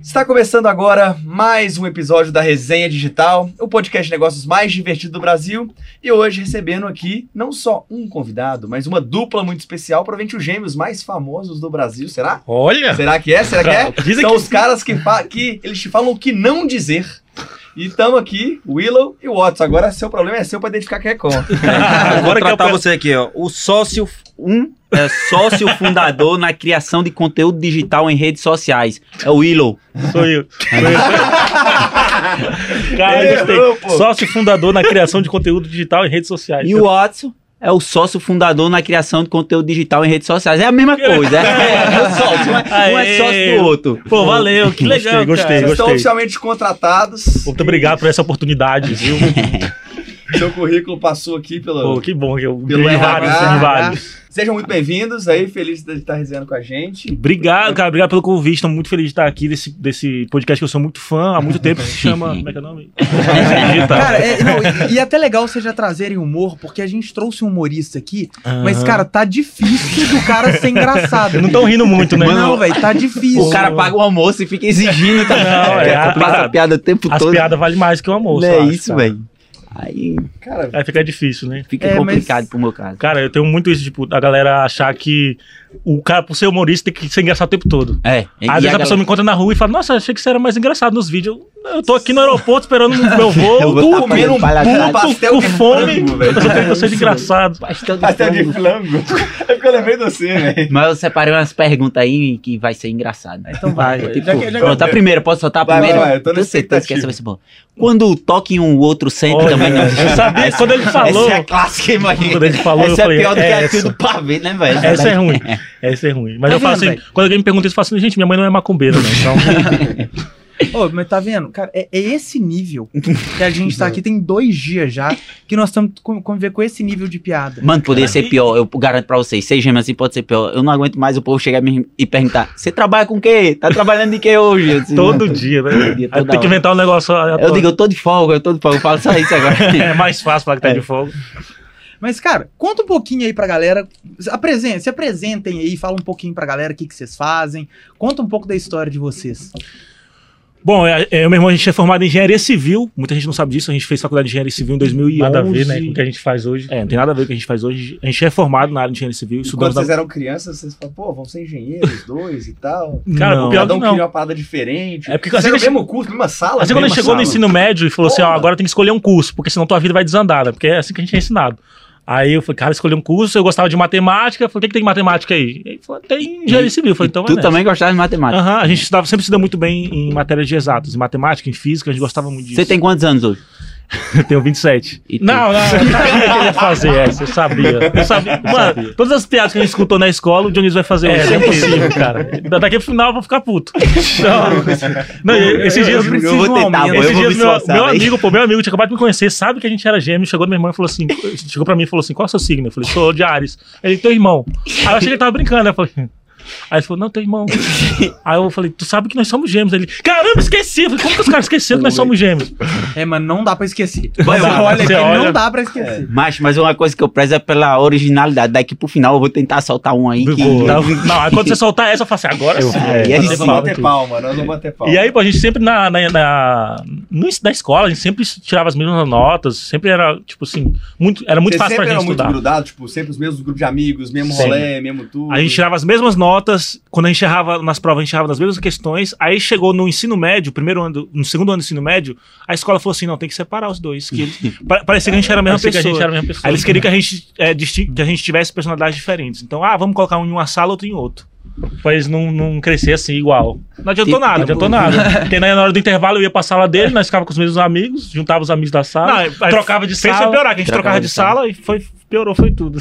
Está começando agora mais um episódio da Resenha Digital, o podcast de negócios mais divertido do Brasil. E hoje recebendo aqui não só um convidado, mas uma dupla muito especial, provavelmente os gêmeos mais famosos do Brasil. Será? Olha! Será que é? Será que é? Dizem São que os caras que, que eles te falam o que não dizer. E estamos aqui, Willow e o Watson. Agora seu problema é seu para identificar quem é como. Agora que eu tratar pe- você aqui, ó. O sócio um é sócio fundador na criação de conteúdo digital em redes sociais. É o Willow. Sou eu. Sou eu. Cara, gostei. Sócio fundador na criação de conteúdo digital em redes sociais. E o Watson é o sócio fundador na criação de conteúdo digital em redes sociais. É a mesma coisa. É, é o sócio. Um é, um é sócio do outro. Pô, valeu, que legal, é gostei, cara. Vocês estão gostei. oficialmente contratados. Muito obrigado por essa oportunidade, viu? Seu currículo passou aqui pelo, Pô, que bom que eu pelo ganhei RH, vários, vários. Sejam muito bem-vindos aí, feliz de estar resenhando com a gente. Obrigado, cara. Obrigado pelo convite. Estou muito feliz de estar aqui desse, desse podcast que eu sou muito fã há muito tempo. que se chama. Como é que é o nome? Cara, é, não, e, e é até legal vocês já trazerem humor, porque a gente trouxe um humorista aqui, mas, cara, tá difícil do cara ser engraçado. não estão rindo muito, né? Não, velho, tá difícil. O cara paga o almoço e fica exigindo também. Não, é, a- passa a piada o tempo As todo. piadas valem mais que o almoço. Não é acho, isso, velho. Aí Cara, Aí fica difícil, né? fica É, mas- complicado pro meu caso. Cara, eu tenho muito isso, tipo, da galera achar que o cara, por ser humorista, tem que ser engraçado o tempo todo. É. e Às vezes a, galera- pessoa me encontra na rua e fala, nossa, achei que você era mais engraçado nos vídeos. Eu, eu tô aqui no aeroporto esperando o meu voo, Eu vou comendo um pastel com fome, eu só tenho que ser engraçado. Pastel de Pastel flango. É porque eu lembrei de você, velho. Mas eu separei umas perguntas aí que vai ser engraçado. Então vai. Tipo, Já que- já pronto, a primeira, posso soltar a primeira? vai, vai, eu tô certeza que essa vai ser boa. Quando toca em um outro centro Olha, também não. eu sabia, quando ele falou, Essa é a clássica, imagina. Quando ele falou, eu essa falei, é pior do é que essa. aquilo do pavê, né, velho? essa é ruim. Essa é ruim. Mas Tá eu falo assim, quando alguém me pergunta isso, eu falo assim, gente, minha mãe não é macumbeira, né? Então, Ô, mas tá vendo? Cara, é, é esse nível que a gente tá aqui, tem dois dias já, que nós estamos com- conviver com esse nível de piada. Mano, poderia ser pior, eu garanto pra vocês. Seis gêmeos assim pode ser pior. Eu não aguento mais o povo chegar e perguntar: Você trabalha com o quê? Tá trabalhando de quê hoje? Eu disse, todo "Mano, dia, né? todo dia, tem que hora." inventar um negócio. Eu digo, eu tô de folga, eu tô de folga. Eu falo só isso agora. É mais fácil falar que tá É. de fogo. Mas, cara, conta um pouquinho aí pra galera. Apresente, se apresentem aí, fala um pouquinho pra galera o que, que vocês fazem. Conta um pouco da história de vocês. Bom, é, é, eu meu irmão, a gente é formado em engenharia civil. Muita gente não sabe disso. A gente fez faculdade de engenharia civil em 2011. Nada a ver, né, com o que a gente faz hoje. É, não tem nada a ver com o que a gente faz hoje. A gente é formado na área de engenharia civil. E quando vocês na... eram crianças, vocês falavam, pô, vamos ser engenheiros dois e tal. Cara, Não. o pior Cada um que não. queria uma parada diferente. É porque Vocês assim no mesmo curso, mesma sala. Assim, quando a gente chegou no sala. ensino médio e falou assim, ó, Porra. agora tem que escolher um curso, porque senão tua vida vai desandar, né? Porque é assim que a gente é ensinado. Aí eu falei, cara, escolhi um curso, eu gostava de matemática. Eu falei, o que, que tem matemática aí? Ele falou, tem engenharia civil. Eu falei, então tu nessa. também gostava de matemática. Aham, a gente estudava, sempre se deu muito bem em matérias de exatas, em matemática, em física, a gente gostava muito disso. Você tem quantos anos hoje? Eu tenho 27. E? Não, não, sabia ele ia fazer essa, eu sabia. Eu sabia. Mano, todas as piadas que a gente escutou na escola, o Dionísio vai fazer É, hoje. não é possível, cara. Da- Daqui pro final eu vou ficar puto. Não, não, esses dias. eu preciso vou de um eu Esses dias me meu, meu amigo, pô, meu amigo tinha acabado de me conhecer, sabe que a gente era gêmeo, chegou na minha irmã e falou assim, chegou pra mim e falou assim, qual é o seu signo? Eu falei, sou de Ares. Ele, teu irmão. Aí eu achei que ele tava brincando, né? Eu falei, Aí ele falou, não, teu irmão. Aí eu falei, tu sabe que nós somos gêmeos. Ele, caramba, esqueci. Eu falei, como que os caras esqueceram que nós somos gêmeos? É, mas não dá pra esquecer. Você vai, olha você olha. não dá pra esquecer. Mas, mas uma coisa que eu prezo é pela originalidade. Daqui pro final eu vou tentar soltar um aí que. Não, não, aí quando você soltar essa, eu falo assim, agora sim. É, e aí Nós vamos bater palma, nós vamos bater palma. E aí, pô, a gente sempre na, na, na, no, na escola, a gente sempre tirava as mesmas notas, sempre era, tipo assim, muito, era muito Vocês fácil pra sempre gente eram muito estudar. grudados, tipo, sempre os mesmos grupos de amigos, mesmo Sim. rolê, mesmo tudo. A gente tirava as mesmas notas, quando a gente errava nas provas, a gente errava nas mesmas questões. Aí chegou no ensino médio, primeiro ano, no segundo ano do ensino médio, a escola falou assim: não, tem que separar os dois. Que eles, pa- parecia que a gente era a mesma Parecia que pessoa. a era a mesma pessoa. Aí eles queriam que a gente, é, que a gente tivesse personalidades diferentes. Então, ah, vamos colocar um em uma sala, outro em outro. Pra eles não, não crescer assim, igual. Não adiantou Tipo- nada, não adiantou nada. Porque né, na hora do intervalo eu ia pra sala dele, nós ficava com os mesmos amigos, juntava os amigos da sala, Não, trocava de sala. foi piorar, que a gente trocava trocava de de sala e foi, piorou, foi tudo.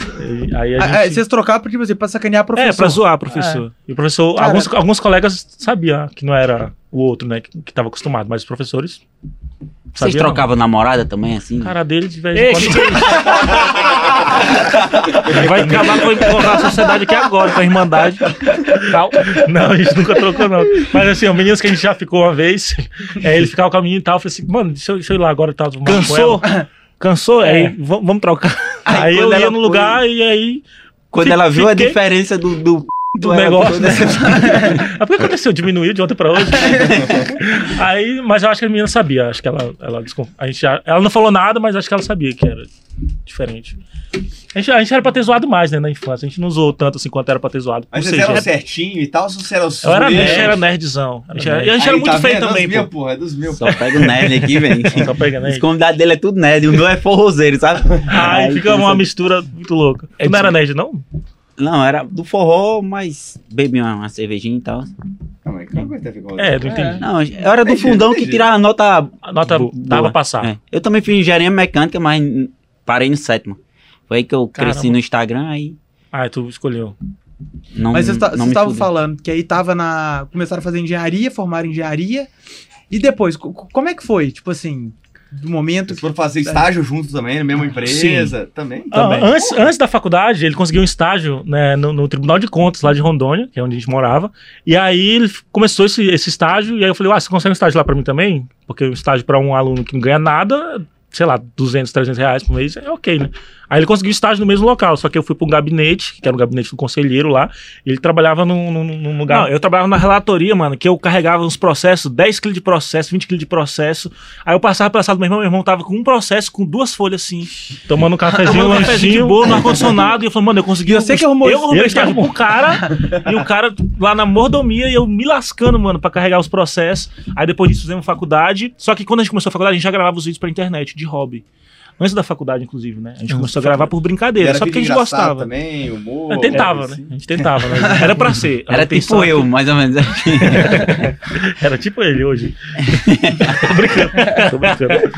Aí a gente... Ah, ah, vocês trocaram porque, tipo assim, pra sacanear a professor. É, pra zoar, professor. E o professor, Cara- alguns, alguns colegas sabiam que não era o outro, né, que, que tava acostumado, mas os professores. Vocês sabiam não. trocavam namorada também, assim? Cara dele de vez em quando. Ele vai acabar com a sociedade aqui agora, com a Irmandade. Tal. Não, a gente nunca trocou, não. Mas assim, o menino que a gente já ficou uma vez, é, ele ficava com a menina e tal. Eu falei assim, mano, deixa eu, deixa eu ir lá agora e tal. Cansou? Cansou? É. Aí, vamos, vamos trocar. Aí Aí, eu ia no foi- lugar e aí. Quando ela viu a diferença do, do do era negócio, né? toda Mas por que aconteceu? Diminuiu de ontem pra hoje? Aí, mas eu acho que a menina sabia. Acho que ela, ela, a gente, já- ela não falou nada, mas acho que ela sabia que era diferente. A gente, a gente era pra ter zoado mais, né, na infância. A gente não zoou tanto assim quanto era pra ter zoado. Mas vocês eram certinho e tal, ou vocês eram eu era, gente era nerdzão. A gente era, e a gente Aí, era muito tá feio vendo? É também, dos porra, é dos meus. Só pega o nerd aqui, velho. Só pega, né? Os convidados dele é tudo nerd. O meu é forrozeiro, sabe? Aí fica uma mistura muito louca. Tu não era nerd, não? Não, era do forró, mas bebi uma, uma cervejinha e tal. Calma aí, calma aí, tá ficando- É, não entendi. Não, eu era do Entendi, fundão que entendi. tirava nota. A nota Bo- dava boa. pra passar. É. Eu também fiz engenharia mecânica, mas n- parei no sétimo. Foi aí que eu cresci Caramba. no Instagram, aí Ah, tu escolheu. não Mas vocês ta- não vocês me estavam fudei. falando que aí tava na. Começaram a fazer engenharia, formaram engenharia. E depois, co- co- como é que foi? Tipo assim, do momento Vocês que. foram fazer estágio juntos também, na mesma empresa? Também? Ah, antes, antes da faculdade, ele conseguiu um estágio né, no, no Tribunal de Contas lá de Rondônia, que é onde a gente morava. E aí ele começou esse, esse estágio. E aí eu falei, ah, você consegue um estágio lá pra mim também? Porque um estágio pra um aluno que não ganha nada, sei lá, 200, 300 reais por mês, é ok, né? Aí ele conseguiu estágio no mesmo local, só que eu fui pra um gabinete, que era o gabinete do conselheiro lá, e ele trabalhava num, num, num lugar. Não, eu trabalhava na relatoria, mano, que eu carregava uns processos, 10 quilos de processo, 20 quilos de processo. Aí eu passava pela sala do meu irmão, meu irmão tava com um processo com duas folhas assim, tomando um cafezinho, um lanchinho de boa no ar-condicionado, e eu falei, mano, eu consegui. E você que arrumou eu arrumei estágio pro cara, e o cara lá na mordomia, e eu me lascando, mano, pra carregar os processos. Aí depois disso fizemos faculdade. Só que quando a gente começou a faculdade, a gente já gravava os vídeos pra internet, de hobby. Antes da faculdade, inclusive, né? A gente começou a gravar por brincadeira, Era só porque a gente gostava. também, humor. Eu tentava, coisa né? assim. A gente tentava, né? Era pra ser. Era tipo eu, mais ou menos. Era tipo ele hoje. tô brincando, tô brincando.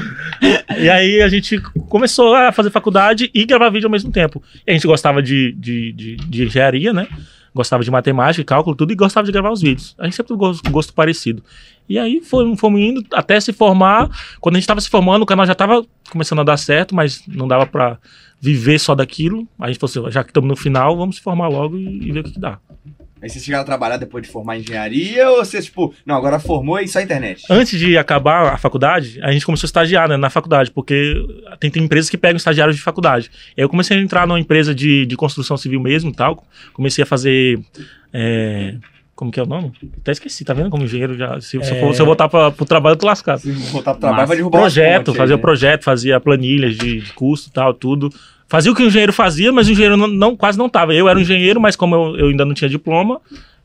E aí a gente começou a fazer faculdade e gravar vídeo ao mesmo tempo. E a gente gostava de, de, de, de engenharia, né? Gostava de matemática, cálculo, tudo, e gostava de gravar os vídeos. A gente sempre teve um gosto, parecido. E aí fomos, fomos indo até se formar. Quando a gente estava se formando, o canal já estava começando a dar certo, mas não dava pra viver só daquilo. A gente falou assim, já que estamos no final, vamos se formar logo e, e ver o que, que dá. Aí vocês chegaram a trabalhar depois de formar engenharia ou vocês, tipo, não, agora formou e só internet? Antes de acabar a faculdade, a gente começou a estagiar né, na faculdade, porque tem, tem empresas que pegam estagiários de faculdade. Aí eu comecei a entrar numa empresa de, de construção civil mesmo e tal. Comecei a fazer. é, como que é o nome? Até esqueci, tá vendo? Como engenheiro já. Se, se eu, for- se eu voltar pra, pro trabalho, eu tô lascado. Se voltar pro trabalho, Massa. vai derrubar Projeto, fazia o né? projeto, fazia planilhas de, de custo e tal, tudo. Fazia o que o engenheiro fazia, mas o engenheiro não, não- quase não tava. Eu era um engenheiro, mas como eu, eu ainda não tinha diploma,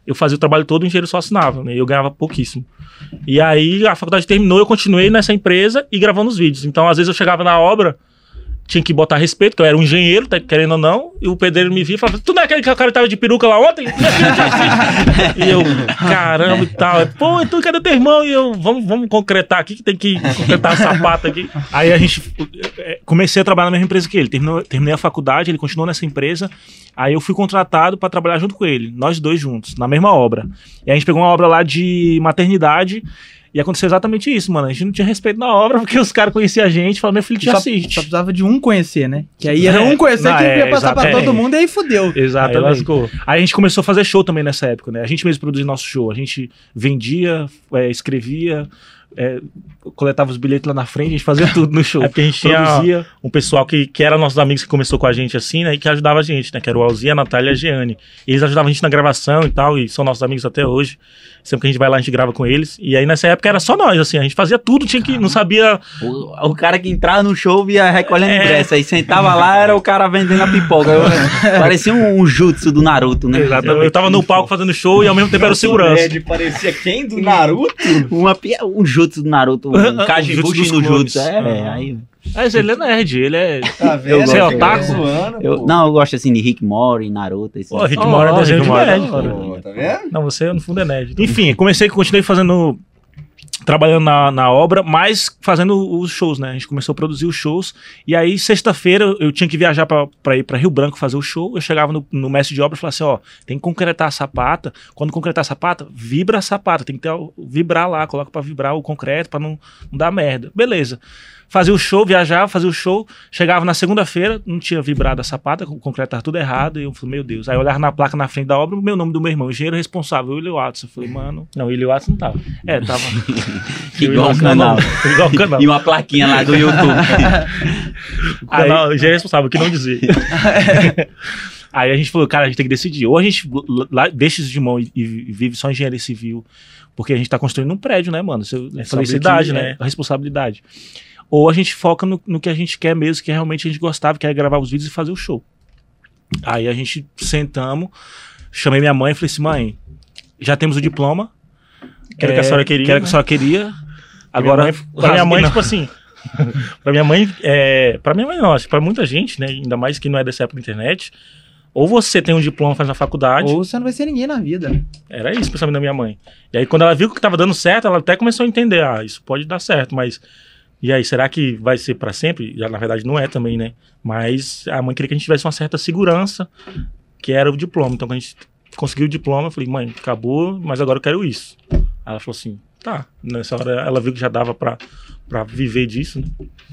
eu fazia o trabalho todo, o engenheiro só assinava, né? Eu ganhava pouquíssimo. E aí a faculdade terminou, eu continuei nessa empresa e gravando os vídeos. Então, às vezes eu chegava na obra, tinha que botar respeito, que eu era um engenheiro, tá querendo ou não, e o pedreiro me via e falava: Tu não é aquele que o cara tava de peruca lá ontem? e eu, caramba e tal. Pô, então cadê teu irmão? E eu, vamos, vamos concretar aqui, que tem que concretar a sapata aqui. Aí a gente eh, comecei a trabalhar na mesma empresa que ele. Terminou, terminei a faculdade, ele continuou nessa empresa. Aí eu fui contratado pra trabalhar junto com ele, nós dois juntos, na mesma obra. E a gente pegou uma obra lá de maternidade. E aconteceu exatamente isso, mano. A gente não tinha respeito na obra, porque os caras conheciam a gente e falaram, meu filho te Só, assiste. só precisava de um conhecer, né? Que aí era É, um conhecer não, que é, ia passar pra todo mundo e aí fudeu. Aí Exatamente. lascou. Aí a gente começou a fazer show também nessa época, né? A gente mesmo produzia nosso show. A gente vendia, é, escrevia, é, coletava os bilhetes lá na frente, a gente fazia tudo no show. É porque a gente tinha produzia um pessoal que, que era nossos amigos que começou com a gente assim, né? E que ajudava a gente, né? Que era o Alzia, a Natália e a Jeane. E eles ajudavam a gente na gravação e tal, e são nossos amigos até hoje. Sempre que a gente vai lá, a gente grava com eles. E aí nessa época era só nós, assim, a gente fazia tudo, tinha que. Não sabia. O, o cara que entrava no show via recolhendo É. ingresso. Aí sentava lá, era o cara vendendo a pipoca. Eu- parecia um, um jutsu do Naruto, né? Eu, eu tava no palco fazendo show e ao mesmo tempo era o segurança. Parecia quem do Naruto? Uma, um jutsu do Naruto. Um O Kajibushi jutsu no jutsu. É, Ah. aí... Mas ele é nerd, ele é. Tá vendo? Você é Eu otaku? zoando, Eu, não, eu gosto assim de Rick Mori, Naruto. Esse Pô, Rick Oh, é desenho de Mora é nerd. Pô, tá vendo? Não, você no fundo é nerd. Enfim, comecei, continuei fazendo. Trabalhando na, na obra, mas fazendo os shows, né? A gente começou a produzir os shows. E aí, sexta-feira, eu tinha que viajar pra ir pra Rio Branco fazer o show. Eu chegava no, no mestre de obra e falava assim: ó, tem que concretar a sapata. Quando concretar a sapata, vibra a sapata. Tem que ter, vibrar lá, coloca pra vibrar o concreto pra não, não dar merda. Beleza. Fazia o show, viajava, fazia o show. Chegava na segunda-feira, não tinha vibrado a sapata, o concreto tava tudo errado. E eu falei, meu Deus. Aí eu olhava na placa na frente da obra, o meu nome do meu irmão, engenheiro responsável, William Watson. Eu falei, mano. Não, William Watson não tava. É, tava. Igual o canal. Igual o canal. E uma plaquinha lá do YouTube. O canal, engenheiro responsável, que não dizer. Aí a gente falou, cara, a gente tem que decidir. Ou a gente deixa isso de mão e, e vive só engenharia civil, porque a gente tá construindo um prédio, né, mano? Isso é felicidade, que- né? A responsabilidade. Ou a gente foca no, no que a gente quer mesmo, que realmente a gente gostava, que é gravar os vídeos e fazer o show. Aí a gente sentamos, chamei minha mãe e falei assim, mãe, já temos o diploma. Que era o que a senhora queria, Que era o que né? a senhora queria. Agora, pra minha mãe, tipo assim. pra minha mãe, é, pra minha mãe, não, acho que pra muita gente, né? Ainda mais que não é dessa época da internet. Ou você tem um diploma, faz na faculdade. Ou você não vai ser ninguém na vida, né? Era isso, pensamento da minha mãe. E aí, quando ela viu que tava dando certo, ela até começou a entender: ah, isso pode dar certo, mas. E aí, será que vai ser pra sempre? Já, na verdade, não é também, né? Mas a mãe queria que a gente tivesse uma certa segurança, que era o diploma. Então, quando a gente conseguiu o diploma, eu falei: mãe, acabou, mas agora eu quero isso. Ela falou assim: tá. Nessa hora, ela viu que já dava pra viver disso, né?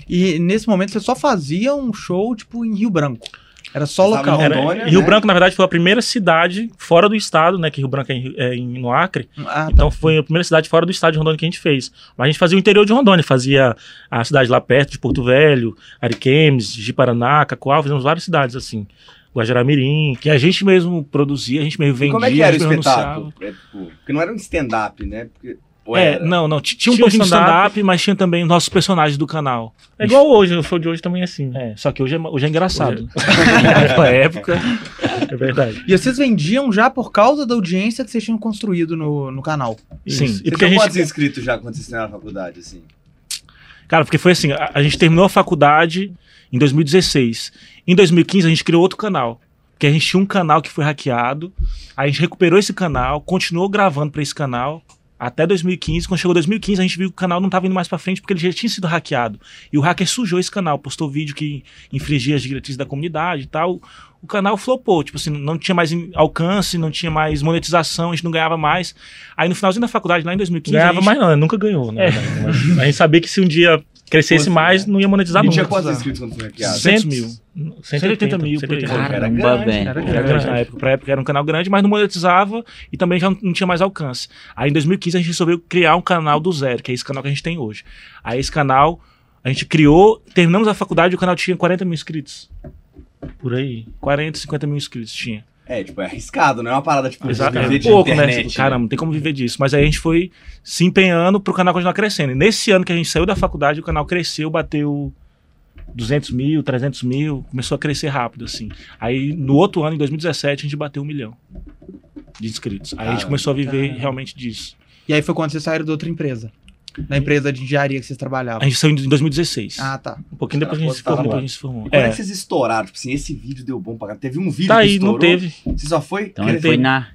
E nesse momento você só fazia um show, tipo, em Rio Branco. Era só Você local. Era- Rondônia, Rio né? Branco, na verdade, foi a primeira cidade fora do estado, né? Que Rio Branco é, em- é em- no Acre. Ah, tá. Então foi a primeira cidade fora do estado de Rondônia que a gente fez. Mas a gente fazia o interior de Rondônia, fazia a cidade lá perto de Porto Velho, Ariquemes, Jiparaná, Cacoal, fizemos várias cidades assim. Guajaramirim, que a gente mesmo produzia, a gente mesmo E vendia. como é que era o espetáculo? É, tipo, porque não era um stand-up, né? Porque, É, era? não, não. Tinha um pouquinho de stand-up, mas tinha também nossos personagens do canal. É igual hoje, o show de hoje também é assim. É, só que hoje é, hoje é engraçado. Naquela época, é verdade. E vocês vendiam já por causa da audiência que vocês tinham construído no, no canal. Sim, Você e porque a gente, quantos inscritos já quando vocês terminaram a faculdade, assim? Cara, porque foi assim, a, a gente terminou a faculdade em 2016. Em 2015 a gente criou outro canal. Porque a gente tinha um canal que foi hackeado. A gente recuperou esse canal, continuou gravando pra esse canal até 2015. Quando chegou 2015 a gente viu que o canal não tava indo mais pra frente porque ele já tinha sido hackeado. E o hacker sujou esse canal, postou vídeo que infringia as diretrizes da comunidade e tal. O canal flopou, tipo assim, não tinha mais alcance, não tinha mais monetização, a gente não ganhava mais. Aí no finalzinho da faculdade, lá em 2015, a Ganhava gente- mais não, nunca ganhou, né? É. Mas a gente sabia que se um dia crescesse mais, né? não ia monetizar E nunca. tinha quantos inscritos quando foi hackeado? 200 mil. 180 mil, por aí. 180. Era Caramba, grande, velho. Era Era grande na É. época. Pra época era um canal grande, mas não monetizava e também já não tinha mais alcance. Aí em 2015 a gente resolveu criar um canal do zero, que é esse canal que a gente tem hoje. Aí esse canal a gente criou, terminamos a faculdade e o canal tinha 40 mil inscritos. Por aí. 40, 50 mil inscritos tinha. É, tipo, é arriscado, não é uma parada, tipo, Exato. viver É de pouco, internet, né? Tipo, Caramba, não tem como viver disso. Mas aí a gente foi se empenhando pro canal continuar crescendo. E nesse ano que a gente saiu da faculdade, o canal cresceu, bateu 200 mil, 300 mil, começou a crescer rápido, assim. Aí no outro ano, em 2017, a gente bateu um milhão de inscritos. Aí a gente Caramba. começou a viver Caramba. realmente disso. E aí foi quando vocês saíram da outra empresa. Da empresa de engenharia que vocês trabalhavam. A gente saiu em 2016. Ah, tá. um pouquinho depois a gente se formou. gente se formou. Quando é. É, que vocês estouraram? Tipo assim, esse vídeo deu bom pra caralho. Teve um vídeo tá que aí, estourou. não teve. Você só foi... Então ele foi na.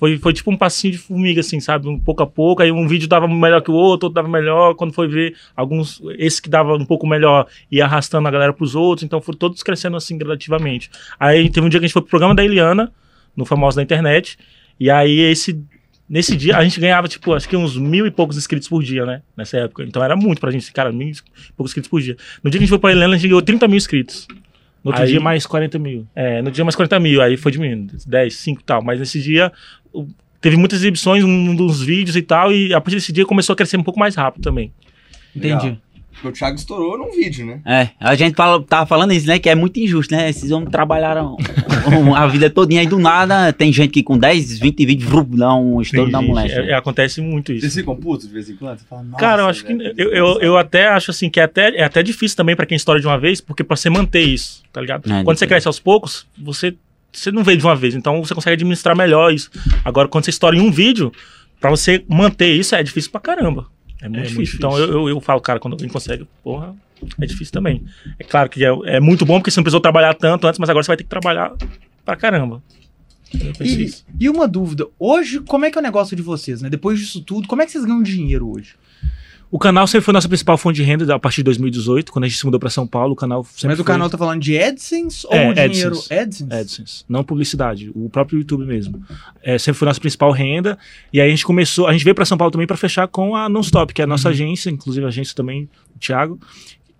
Foi, foi tipo um passinho de formiga, assim, sabe? Um pouco a pouco. Aí um vídeo dava melhor que o outro, outro dava melhor. Quando foi ver, alguns. Esse que dava um pouco melhor ia arrastando a galera pros outros. Então foram todos crescendo assim gradativamente. Aí teve um dia que a gente foi pro programa da Eliana, no Famoso da Internet. E aí esse. Nesse dia a gente ganhava, tipo, acho que uns mil e poucos inscritos por dia, né? Nessa época. Então era muito pra gente, cara, mil e poucos inscritos por dia. No dia que a gente foi pra Eliana, a gente ganhou 30 mil inscritos. No outro Aí- dia, mais 40 mil. É, no dia, mais 40 mil. Aí foi diminuindo. 10, 5 e tal. Mas nesse dia, teve muitas exibições, um dos vídeos e tal. E a partir desse dia começou a crescer um pouco mais rápido também. Entendi. Legal. Porque o Thiago estourou num vídeo, né? É, a gente fala, tava falando isso, né? Que é muito injusto, né? Esses homens trabalharam um, a vida todinha aí do nada. Tem gente que com 10, 20 vídeos, dá um estouro da moleque. é- é, acontece muito isso. Vocês ficam putos de vez em quando? Você fala, Nossa, Cara, eu acho que. velho, Eu, eu, eu até acho assim que é até, é até difícil também pra quem estoura de uma vez, porque pra você manter isso, tá ligado? É, quando você cresce aos poucos, você, você não vê de uma vez, então você consegue administrar melhor isso. Agora, quando você estoura em um vídeo, pra você manter isso é difícil pra caramba. É muito, muito difícil. Então difícil. eu, eu, eu falo, cara, quando alguém consegue, porra, é difícil também. É claro que é, é muito bom porque você não precisou trabalhar tanto antes, mas agora você vai ter que trabalhar pra caramba. E, e uma dúvida, hoje, como é que é o negócio de vocês, né? Depois disso tudo, como é que vocês ganham dinheiro hoje? O canal sempre foi nossa principal fonte de renda a partir de 2018, quando a gente se mudou pra São Paulo. O canal Mas o foi- canal tá falando de AdSense ou É, dinheiro AdSense. AdSense? AdSense, não publicidade, o próprio YouTube mesmo. É, sempre foi nossa principal renda. E aí a gente começou, a gente veio para São Paulo também para fechar com a Nonstop, que é a nossa agência, inclusive a agência também, o Thiago.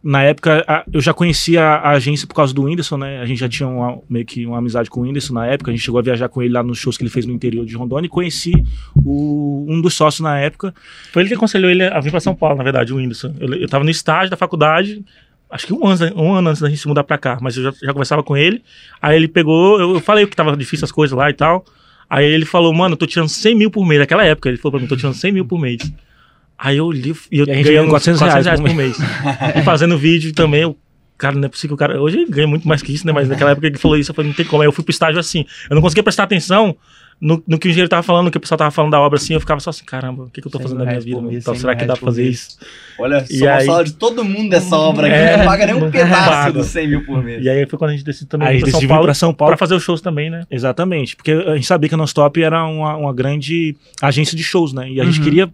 Na época, a- eu já conhecia a agência por causa do Whindersson, né? A gente já tinha uma- meio que uma amizade com o Whindersson na época. A gente chegou a viajar com ele lá nos shows que ele fez no interior de Rondônia e conheci o- um dos sócios na época. Foi ele que aconselhou ele a vir pra São Paulo, na verdade, o Whindersson. Eu, eu tava no estágio da faculdade, acho que um ano, um ano antes da gente se mudar pra cá, mas eu já, já conversava com ele. Aí ele pegou, eu, eu falei que tava difícil as coisas lá e tal. Aí ele falou, mano, eu tô tirando 100 mil por mês. Naquela época ele falou pra mim, tô tirando 100 mil por mês. Aí eu li e eu E ganhando ganhando 400 reais, 400 por mês. e fazendo vídeo também, eu, cara, não é possível que o cara. Hoje ele ganha muito mais que isso, né? Mas naquela época ele falou isso, eu falei, não tem como. Aí eu fui pro estágio assim. Eu não conseguia prestar atenção no, no que o engenheiro tava falando, no que o pessoal tava falando da obra assim. Eu ficava só assim, caramba, o que, que eu tô 100 fazendo na minha reais vida? mês, Então, 100 será que dá reais pra fazer isso? Olha E só, aí- salário de todo mundo dessa obra aqui É, não paga nem um pedaço paga. dos 100 mil por mês. E aí foi quando a gente decidiu também Aí ir pra São Paulo, pra São Paulo. pra fazer os shows também, né? Exatamente, porque a gente sabia que a Non-Stop era uma, uma grande agência de shows, né? E a gente Uhum. queria.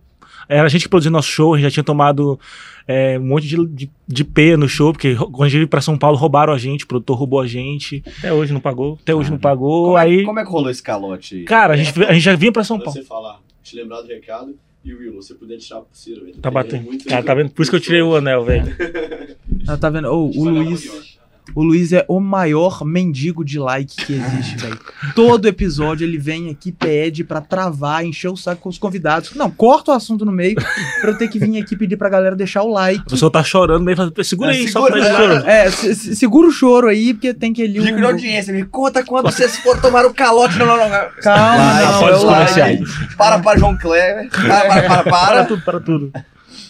Era a gente que produzia nosso show, a gente já tinha tomado é, um monte de, de, de P no show, porque quando a gente veio pra São Paulo, roubaram a gente, o produtor roubou a gente. Até hoje não pagou. Até hoje não pagou. Como, aí, é, como é que rolou esse calote aí? cara, a gente, a gente já vinha pra São Pra Paulo. você falar, te lembrar do recado. E Will, você puder tirar a pulseira, velho. Tá batendo. Cara, tá vendo? Por isso que eu tirei o anel, velho. Ah, tá vendo? Ô, o Luiz. Pra. O Luiz é o maior mendigo de like que existe, velho. Todo episódio ele vem aqui, pede pra travar, encher o saco com os convidados. Não, corta o assunto no meio pra eu ter que vir aqui pedir pra galera deixar o like. A pessoa tá chorando meio fazendo. Segura É, aí, só segura, pra ele é. É, se- se- segura o choro aí, porque tem que ali. Dica de um- audiência, me conta quando vocês foram tomar o calote. Não, não, não. Calma, Vai, não, só é like. comerciais. Para, para, João Cleber. Para, para, para, Para para. tudo, para tudo.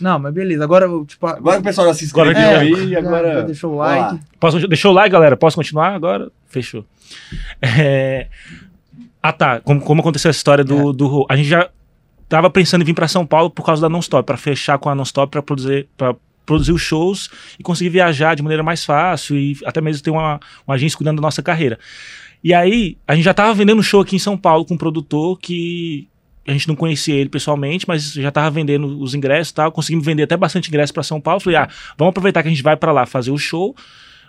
Não, mas beleza. Agora, eu, tipo, Agora o pessoal já se inscreveu Agora é, aí, já- agora... já deixou o like. Posso, deixou o like, galera? Posso continuar agora? Fechou. É, Ah, tá. Como, como aconteceu essa história do, do. A gente já tava pensando em vir pra São Paulo por causa da Non-Stop, pra fechar com a Non-Stop, pra produzir, pra produzir os shows e conseguir viajar de maneira mais fácil e até mesmo ter uma, uma agência cuidando da nossa carreira. E aí, a gente já tava vendendo show aqui em São Paulo com um produtor que a gente não conhecia ele pessoalmente, mas já tava vendendo os ingressos e tal. Conseguimos vender até bastante ingresso pra São Paulo. Falei, ah, vamos aproveitar que a gente vai pra lá fazer o show.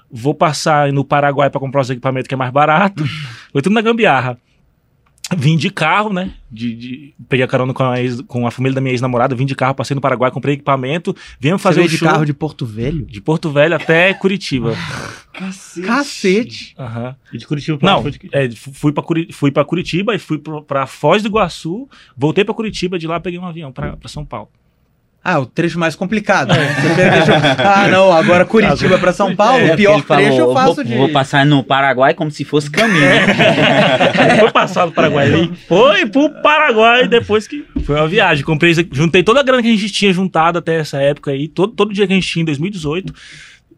Vou passar no Paraguai pra comprar os equipamentos que é mais barato. Foi tudo na gambiarra. Vim de carro, né? De, de- peguei a carona com a, ex- com a família da minha ex-namorada, vim de carro, passei no Paraguai, comprei equipamento, viemos Fazer fazer o de show carro de Porto Velho? de Porto Velho até Curitiba. Cacete. Cacete. Aham. E de Curitiba pra Não, foi de- é, fui pra, Curi- fui pra Curitiba e fui pro- pra Foz do Iguaçu, voltei pra Curitiba, de lá peguei um avião pra, pra São Paulo. Ah, o trecho mais complicado. né? Deixou- Ah, não, agora Curitiba pra São Paulo, É, o pior porque ele trecho falou, eu faço vou, de. vou passar no Paraguai como se fosse caminho. né? foi passado o Paraguai aí. Foi pro Paraguai depois que. Foi uma viagem. Comprei, juntei toda a grana que a gente tinha juntado até essa época aí, todo, todo dia que a gente tinha em 2018.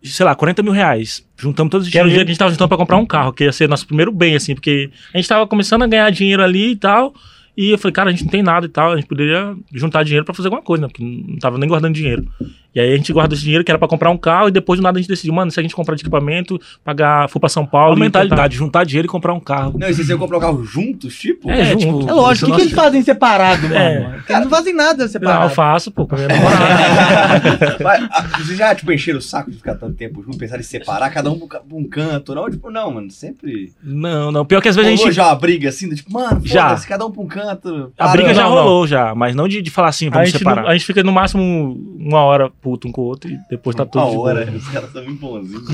Sei lá, 40 mil reais. Juntamos todos os Que era o dia que a gente tava juntando pra comprar um carro, que ia ser nosso primeiro bem, assim, porque a gente tava começando a ganhar dinheiro ali e tal. E eu falei, cara, a gente não tem nada e tal, a gente poderia juntar dinheiro pra fazer alguma coisa, né? Porque não tava nem guardando dinheiro. E aí a gente guardou esse dinheiro que era pra comprar um carro e depois do nada a gente decidiu, mano, se a gente comprar de equipamento, pagar, for pra São Paulo. Uma e mentalidade, juntar dinheiro e comprar um carro. Não, e vocês iam comprar o carro juntos, tipo? É, junto. tipo, É lógico, o que, que eles fazem separado, mano? É. Eles não fazem nada Não, eu separado. faço, pô, com a minha namorada. Mas, ah, Vocês já, tipo, encheram o saco de ficar tanto tempo junto, pensaram em separar, cada um pra um um canto, não? Tipo, não, mano, sempre... Não, não. Pior que às vezes a Rolou gente. já uma briga assim, tipo, mano, Já. foda-se, cada um pra um canto. A briga já Não, não. rolou já, mas não de, de falar assim, A vamos gente, separar. não- a gente fica no máximo uma hora puto um com o outro e depois tá tudo Uma boa. os caras são muito bonzinhos.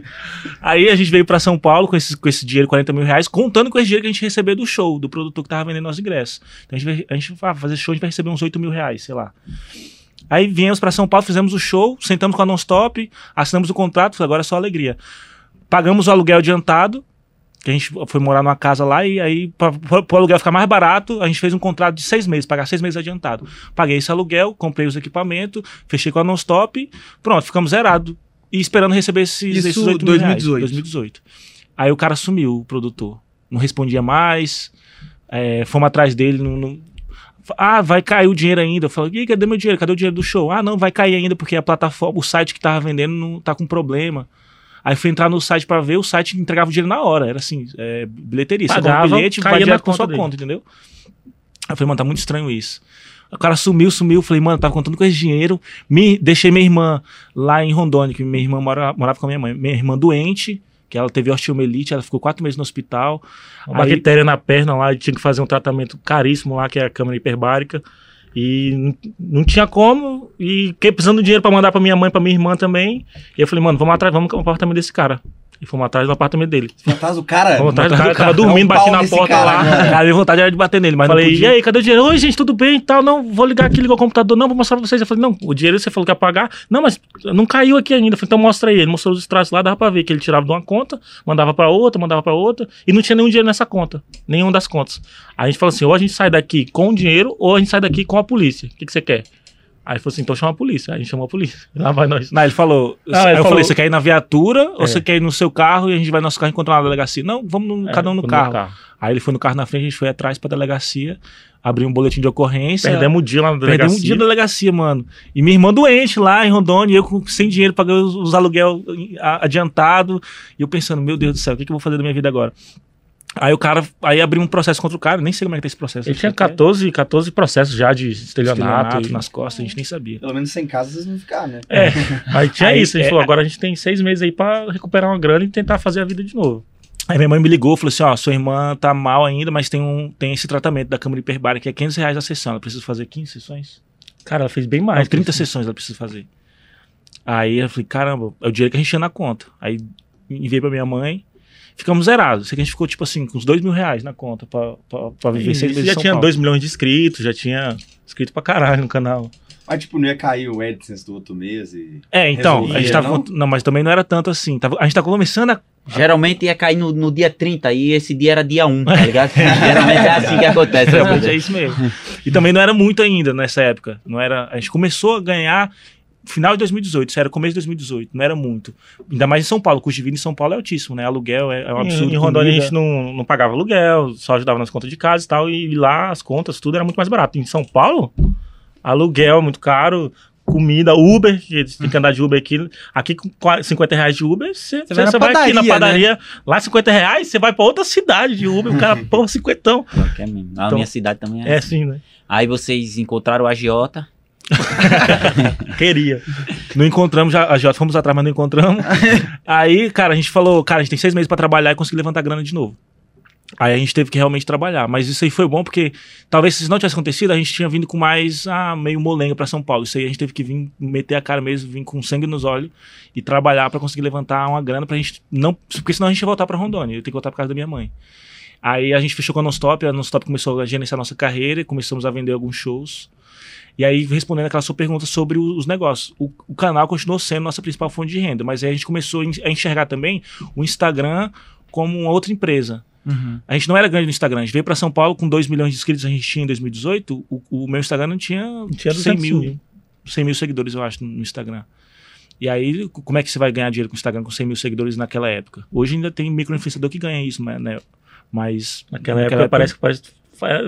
Aí a gente veio pra São Paulo com esse, com esse dinheiro, 40 mil reais, contando com esse dinheiro que a gente recebeu do show, do produtor que tava vendendo nossos ingressos. Então a gente, vai, a gente vai fazer show, a gente vai receber uns 8 mil reais, sei lá. Aí viemos pra São Paulo, fizemos o show, sentamos com a Non-Stop, assinamos o contrato, agora é só alegria. Pagamos o aluguel adiantado, que a gente foi morar numa casa lá, e aí, para o aluguel ficar mais barato, a gente fez um contrato de seis meses, pagar seis meses adiantado. Paguei esse aluguel, comprei os equipamentos, fechei com a Non-Stop, pronto, ficamos zerados. E esperando receber esses, Isso, esses 8 mil reais. 2018. 2018. Aí o cara sumiu, o produtor. Não respondia mais, é, fomos atrás dele, não, não- Ah, vai cair o dinheiro ainda. Eu falei, "Ih, cadê meu dinheiro? Cadê o dinheiro do show? Ah, não, vai cair ainda porque a plataforma, o site que tava vendendo não tá com problema. Aí fui entrar no site pra ver, o site entregava o dinheiro na hora. Era assim, é, bilheteria. Você Pagava, o bilhete, vai direto com sua dele. conta, entendeu? Aí eu falei, mano, tá muito estranho isso. O cara sumiu, sumiu. Falei, mano, tava contando com esse dinheiro. Me, deixei minha irmã lá em Rondônia, que minha irmã mora, morava com a minha mãe. Minha irmã doente, que ela teve osteomielite, ela ficou quatro meses no hospital. Uma Aí- bactéria na perna lá, tinha que fazer um tratamento caríssimo lá, que é a câmara hiperbárica. E não tinha como, e fiquei precisando de dinheiro pra mandar pra minha mãe, pra minha irmã também. E eu falei, mano, vamos atrás, vamos no apartamento desse cara. E fomos atrás do apartamento dele. Fantasma, o cara. Fomos atrás do cara, o tava Dá um dormindo, bati na porta cara lá. agora. Aí minha vontade era de bater nele, mas Falei, não e aí, cadê o dinheiro? Oi, gente, tudo bem e tal? Não, vou ligar aqui, ligar o computador. Não, vou mostrar pra vocês. Eu falei, não, o dinheiro você falou que ia pagar. Não, mas não caiu aqui ainda. Eu falei, então mostra aí. Ele mostrou os extratos lá, dava pra ver que ele tirava de uma conta, mandava pra outra, mandava pra outra, e não tinha nenhum dinheiro nessa conta. Nenhum das contas. Aí a gente falou assim, ou a gente sai daqui com o dinheiro, ou a gente sai daqui com a polícia. O que, que você quer? Aí ele falou assim, então chama a polícia. Aí a gente chamou a polícia. Lá vai nós. Não, ele falou. Aí ele eu falou- falei, você quer ir na viatura ou É. você quer ir no seu carro e a gente vai no nosso carro encontrar na delegacia? Não, vamos no- cada um no É, carro. Aí ele foi no carro na frente, a gente foi atrás pra delegacia, abriu um boletim de ocorrência. Perdemos o dia lá na delegacia. Perdemos um dia na delegacia, mano. E minha irmã doente lá em Rondônia, e eu com- sem dinheiro, pagando os, os aluguel adiantado. E eu pensando, meu Deus do céu, o que, que eu vou fazer da minha vida agora? Aí o cara, aí abriu um processo contra o cara, nem sei como é que tá esse processo. Ele tinha Até 14, 14 processos já de estelionato. estelionato e- nas costas, a gente nem sabia. Pelo menos sem casa vocês não ficar, né? É, aí tinha Aí, isso. A gente é, falou, agora a gente tem seis meses aí pra recuperar uma grana e tentar fazer a vida de novo. Aí minha mãe me ligou, falou assim, ó, sua irmã tá mal ainda, mas tem, um, tem esse tratamento da câmara hiperbárica que é 500 reais a sessão. Ela precisa fazer 15 sessões? Cara, ela fez bem Não, mais. 30 sessões ela precisa fazer. Aí eu falei, caramba, é o dinheiro que a gente tinha na conta. Aí enviei pra minha mãe, ficamos zerados. Sei que a gente ficou, tipo assim, com uns 2 mil reais na conta pra, pra, pra viver Isso, seis meses já São tinha Paulo. 2 milhões de inscritos, já tinha inscrito pra caralho no canal. Mas, tipo, não ia cair o AdSense do outro mês e... É, então, Resolvia, a gente tava... não? Não? não, mas também não era tanto assim. Tava, a gente tá começando a... Geralmente ia cair no, no dia 30 e esse dia era dia 1, tá ligado? Geralmente é assim que acontece. Realmente é isso mesmo. E também não era muito ainda nessa época. Não era, a gente começou a ganhar final de 2018, isso era começo de 2018, não era muito. Ainda mais em São Paulo, o custo de vida em São Paulo é altíssimo, né? Aluguel é, é um absurdo. Em, Rondônia a comida. gente não, não pagava aluguel, só ajudava nas contas de casa e tal. E lá as contas, tudo era muito mais barato. Em São Paulo, aluguel é muito caro. Comida, Uber, que tem que andar de Uber aqui. Aqui com 40, 50 reais de Uber, você, vai na você vai aqui na padaria, padaria, lá 50 reais, você vai pra outra cidade de Uber, o cara, porra, cinquentão. É mesmo. A Então, minha cidade também é. É assim, né? Aí vocês encontraram o agiota. Queria. Não encontramos, já, a Jota fomos atrás, mas não encontramos. Aí, cara, a gente falou, cara, a gente tem seis meses pra trabalhar e conseguir levantar grana de novo. Aí a gente teve que realmente trabalhar. Mas isso aí foi bom porque talvez se isso não tivesse acontecido, a gente tinha vindo com mais ah, meio molenga pra São Paulo. Isso aí a gente teve que vir meter a cara mesmo, vir com sangue nos olhos e trabalhar pra conseguir levantar uma grana pra gente não. Porque senão a gente ia voltar pra Rondônia. Eu tenho que voltar pra casa da minha mãe. Aí a gente fechou com a Nonstop, a Nonstop começou a gerenciar a nossa carreira, e começamos a vender alguns shows. E aí, respondendo aquela sua pergunta sobre os negócios, o, o canal continuou sendo nossa principal fonte de renda, mas aí a gente começou a en- a enxergar também o Instagram como uma outra empresa. Uhum. A gente não era grande no Instagram, a gente veio para São Paulo com 2 milhões de inscritos, a gente tinha em 2018, o, o meu Instagram não tinha, Tinha 100 200 mil, mil. 100 mil seguidores, eu acho, no Instagram. E aí, como é que você vai ganhar dinheiro com o Instagram com 100 mil seguidores naquela época? Hoje ainda tem micro-influenciador que ganha isso, né? Mas Naquela, época, parece que parece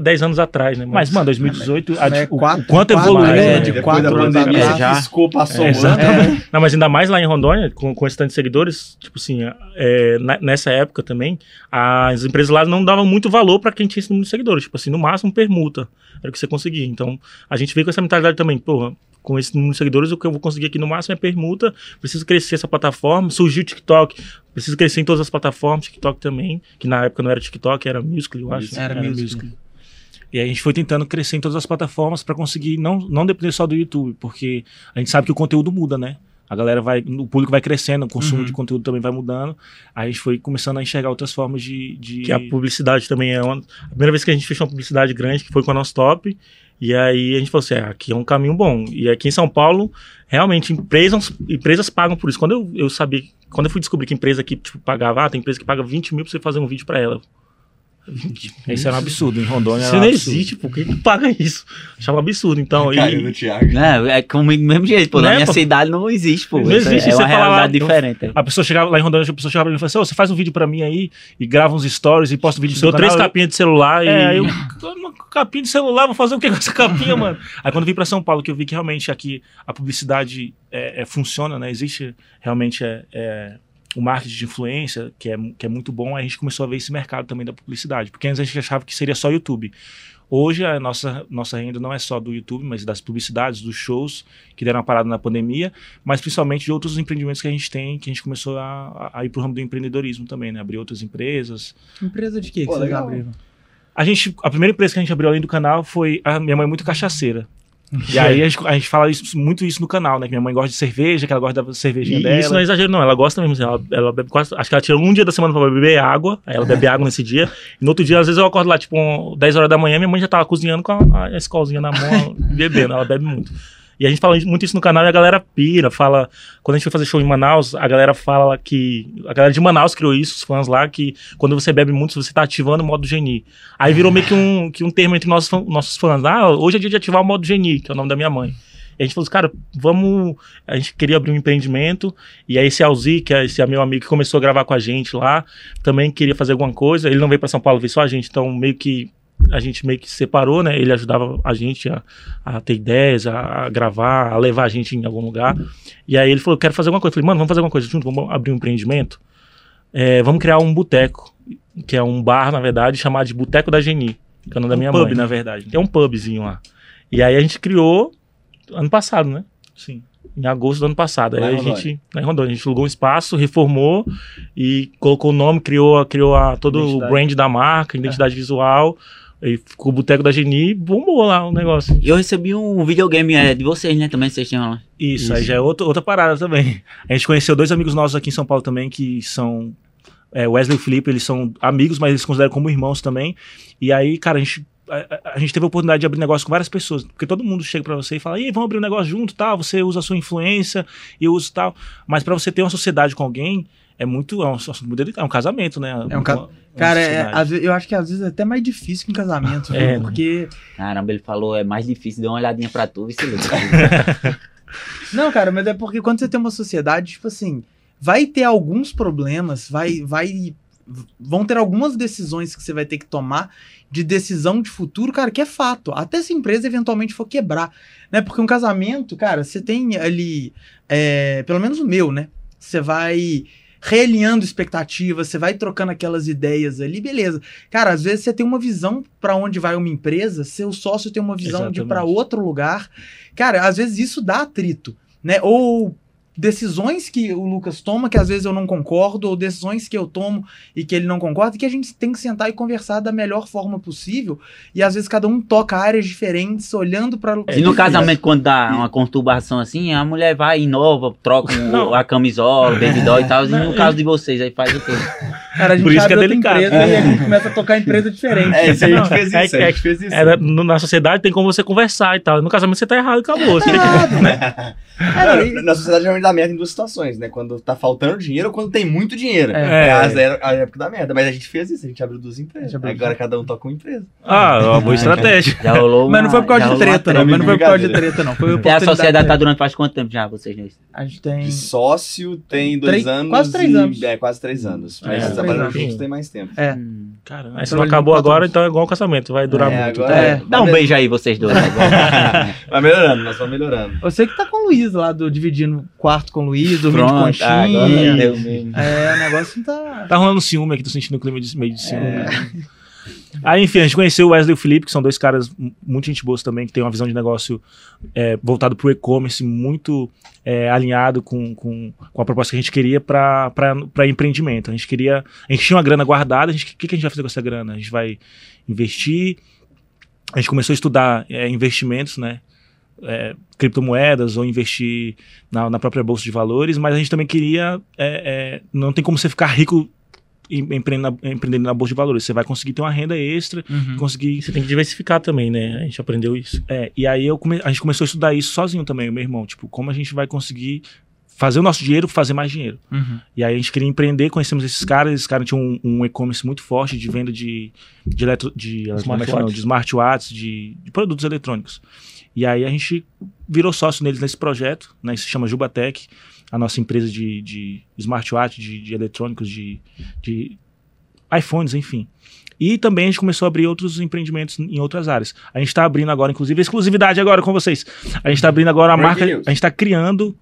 10 anos atrás, né? Mas, mano, 2018, a- É, o, quatro- o quanto quatro, evoluiu, né? né? de quatro anos atrás. já. piscou, passou É, um ano. É, Não, mas ainda mais lá em Rondônia, com, com esse tanto de seguidores, tipo assim, é, na- nessa época também, as empresas lá não davam muito valor pra quem tinha esse número de seguidores. Tipo assim, no máximo permuta. Era o que você conseguia. Então, a gente veio com essa mentalidade também, porra, com esse número de seguidores, o que eu vou conseguir aqui no máximo é permuta. Preciso crescer essa plataforma. Surgiu o TikTok. Preciso crescer em todas as plataformas, TikTok também, que na época não era TikTok, era Musical.ly, eu acho. Era Musical.ly. E a gente foi tentando crescer em todas as plataformas para conseguir não, não depender só do YouTube, porque a gente sabe que o conteúdo muda, né? A galera vai, o público vai crescendo, o consumo Uhum. de conteúdo também vai mudando. Aí a gente foi começando a enxergar outras formas de. de... Que a publicidade também é uma. A primeira vez que a gente fechou uma publicidade grande, que foi com a nossa top. E aí a gente falou assim: é, aqui é um caminho bom. E aqui em São Paulo, realmente, empresas, empresas pagam por isso. Quando eu, eu sabia, quando eu fui descobrir que empresa aqui tipo, pagava, ah, tem empresa que paga 20 mil pra você fazer um vídeo pra ela. 20 mil. Isso era um absurdo. Em Rondônia. Isso era um não absurdo. existe, por que que paga isso? Achava um absurdo. Então, Caiu e, no Thiago. Né? É comigo do mesmo jeito, pô. Na Né, minha pô? cidade não existe, pô. Não Isso existe, É você uma fala lá, realidade eu- diferente. A pessoa chegava lá em Rondônia, a pessoa chegava pra mim e falava assim: "Ô, você faz um vídeo pra mim aí e grava uns stories e posta um vídeo no seu deu três. Eu- capinhas de celular e. É, aí eu, uma capinha de celular, vou fazer o que com essa capinha, mano? Aí quando eu vim pra São Paulo, que eu vi que realmente aqui a publicidade é, é, funciona, né? Existe realmente é, é, o marketing de influência, que é, que é muito bom, aí a gente começou a ver esse mercado também da publicidade. Porque antes a gente achava que seria só YouTube. Hoje a nossa, nossa renda não é só do YouTube, mas das publicidades, dos shows que deram uma parada na pandemia, mas principalmente de outros empreendimentos que a gente tem, que a gente começou a, a ir pro ramo do empreendedorismo também, né? Abrir outras empresas, Empresa de quê que Pô, vocês legal. abriram? a gente, a primeira empresa que a gente abriu além do canal foi a minha mãe é muito cachaceira. E aí a gente, a gente fala isso- muito isso no canal, né? Que minha mãe gosta de cerveja, que ela gosta da cervejinha E dela. isso não é exagero, não. Ela gosta mesmo. assim, Ela, ela bebe quase. Acho que ela tira um dia da semana pra beber água. Aí ela bebe água nesse dia. E no outro dia, às vezes, eu acordo lá, tipo, um, 10 horas da manhã, minha mãe já tava cozinhando com a, a escolzinha na mão, bebendo. Ela bebe muito. E a gente fala muito isso no canal e a galera pira, fala. Quando a gente foi fazer show em Manaus, a galera fala que. A galera de Manaus criou isso, os fãs lá, que quando você bebe muito, você tá ativando o modo geni. Aí virou meio que um, que um termo entre nossos, nossos fãs. Ah, hoje é dia de ativar o modo geni, que é o nome da minha mãe. E a gente falou assim, cara, vamos. A gente queria abrir um empreendimento. E aí esse Alzi, que é esse meu amigo que começou a gravar com a gente lá, também queria fazer alguma coisa. Ele não veio para São Paulo, veio só a gente. Então meio que a gente meio que se separou, né? Ele ajudava a gente a, a ter ideias, a, a gravar, a levar a gente em algum lugar. E aí ele falou, quero fazer alguma coisa. Eu falei, mano, vamos fazer alguma coisa junto, vamos abrir um empreendimento. É, vamos criar um boteco, que é um bar, na verdade, chamado de Boteco da Geni, que é o nome da minha pub, mãe. na verdade. É um pubzinho lá. E aí a gente criou ano passado, né? Sim. Em agosto do ano passado. Aí Lá em a gente, lá em Rondônia, a gente alugou um espaço, reformou e colocou o nome, criou, criou a, todo Identidade. o brand da marca, identidade visual. E ficou o Boteco da Geni, bombou lá o negócio. E eu recebi um videogame é, de vocês, né? Também vocês tinham lá. Isso, aí já é outra, outra parada também. A gente conheceu dois amigos nossos aqui em São Paulo também, que são é, Wesley e Felipe, eles são amigos, mas eles se consideram como irmãos também. E aí, cara, a gente, a, a- gente teve a oportunidade de abrir negócio com várias pessoas, porque todo mundo chega pra você e fala, e aí, vamos abrir um negócio junto, tal, você usa a sua influência, e eu uso tal. Mas pra você ter uma sociedade com alguém, é muito, é um, assunto muito delicado, é um casamento, né? É um ca- Cara, é, às eu acho que às vezes é até mais difícil que um casamento, viu? É, porque Caramba, ele falou, é mais difícil, deu uma olhadinha pra tu, e se liga. Não, cara, mas é porque quando você tem uma sociedade, tipo assim, vai ter alguns problemas, vai, vai, vão ter algumas decisões que você vai ter que tomar de decisão de futuro, cara, que é fato. Até se a empresa eventualmente for quebrar, né? Porque um casamento, cara, você tem ali, é, pelo menos o meu, né? Você vai realinhando expectativas, você vai trocando aquelas ideias ali, beleza. Cara, às vezes você tem uma visão pra onde vai uma empresa, seu sócio tem uma visão de ir pra Exatamente. outro lugar. Cara, às vezes isso dá atrito, né? Ou decisões que o Lucas toma que às vezes eu não concordo, ou decisões que eu tomo e que ele não concorda, e que a gente tem que sentar e conversar da melhor forma possível. E às vezes cada um toca áreas diferentes, olhando pra. E no casamento, quando dá uma conturbação assim, a mulher vai, inova, troca Não. a camisola, o baby doll e tal. E no caso de vocês, aí faz o quê? Cara, a gente Por isso que é delicado. empresa e a gente começa a tocar empresa diferente. É, isso a gente fez é isso, que- a gente fez isso. Era, no- na sociedade tem como você conversar e tal. No casamento você tá errado, acabou. Você tem que- É, não, na sociedade geralmente dá merda em duas situações, né? Quando tá faltando dinheiro ou quando tem muito dinheiro. É. É, as- é a época da merda. Mas a gente fez isso, a gente abriu duas empresas. abriu Agora cada um toca uma empresa. Ah, é uma boa estratégia. Já rolou uma, Mas não foi por causa de treta, não. Mas não foi por causa de treta, não. Foi E a sociedade tá durando faz quanto tempo já, vocês dois? A gente tem. De sócio tem dois Três- anos. quase três e- anos. É, quase três anos. Mas É, é, trabalhando juntos tem mais tempo. É. Hum. Cara, se Então não acabou não conta agora, então é igual o casamento, vai durar É, muito. agora-? É. Dá um beijo aí, vocês dois. agora. Vai melhorando, nós vamos melhorando. Você que tá com o Luiz lá, do, dividindo quarto com o Luiz, dormindo Pronto, ah, agora conchinha. deu mesmo. É, o negócio tá. Tá rolando ciúme aqui, tô sentindo um clima de meio de ciúme. Aí, enfim, a gente conheceu o Wesley e o Felipe, que são dois caras muito gente boas também, que tem uma visão de negócio é, voltado pro e-commerce, muito é, alinhado com, com, com a proposta que a gente queria para empreendimento. A gente queria. A gente tinha uma grana guardada, o que, que a gente vai fazer com essa grana? A gente vai investir. A gente começou a estudar é, investimentos, né? é, criptomoedas ou investir na, na própria bolsa de valores, mas a gente também queria. é, é, não tem como você ficar rico empreendendo na, empreendendo na bolsa de valores. Você vai conseguir ter uma renda extra, conseguir. Você tem que diversificar também, né? A gente aprendeu isso. É, e aí eu come- a gente começou a estudar isso sozinho também, o meu irmão. Tipo, como a gente vai conseguir fazer o nosso dinheiro fazer mais dinheiro. Uhum. E aí a gente queria empreender, conhecemos esses caras, esses caras tinham um, um e-commerce muito forte de venda de, de, eletro, de, fala? Smartwatches. de smartwatches, de, de produtos eletrônicos. E aí a gente virou sócio neles nesse projeto, né? Se chama Jubatec, a nossa empresa de, de smartwatch, de, de eletrônicos, de, de iPhones, enfim. E também a gente começou a abrir outros empreendimentos em outras áreas. A gente está abrindo agora, inclusive, exclusividade agora com vocês. A gente está abrindo agora a marca, news. a gente está criando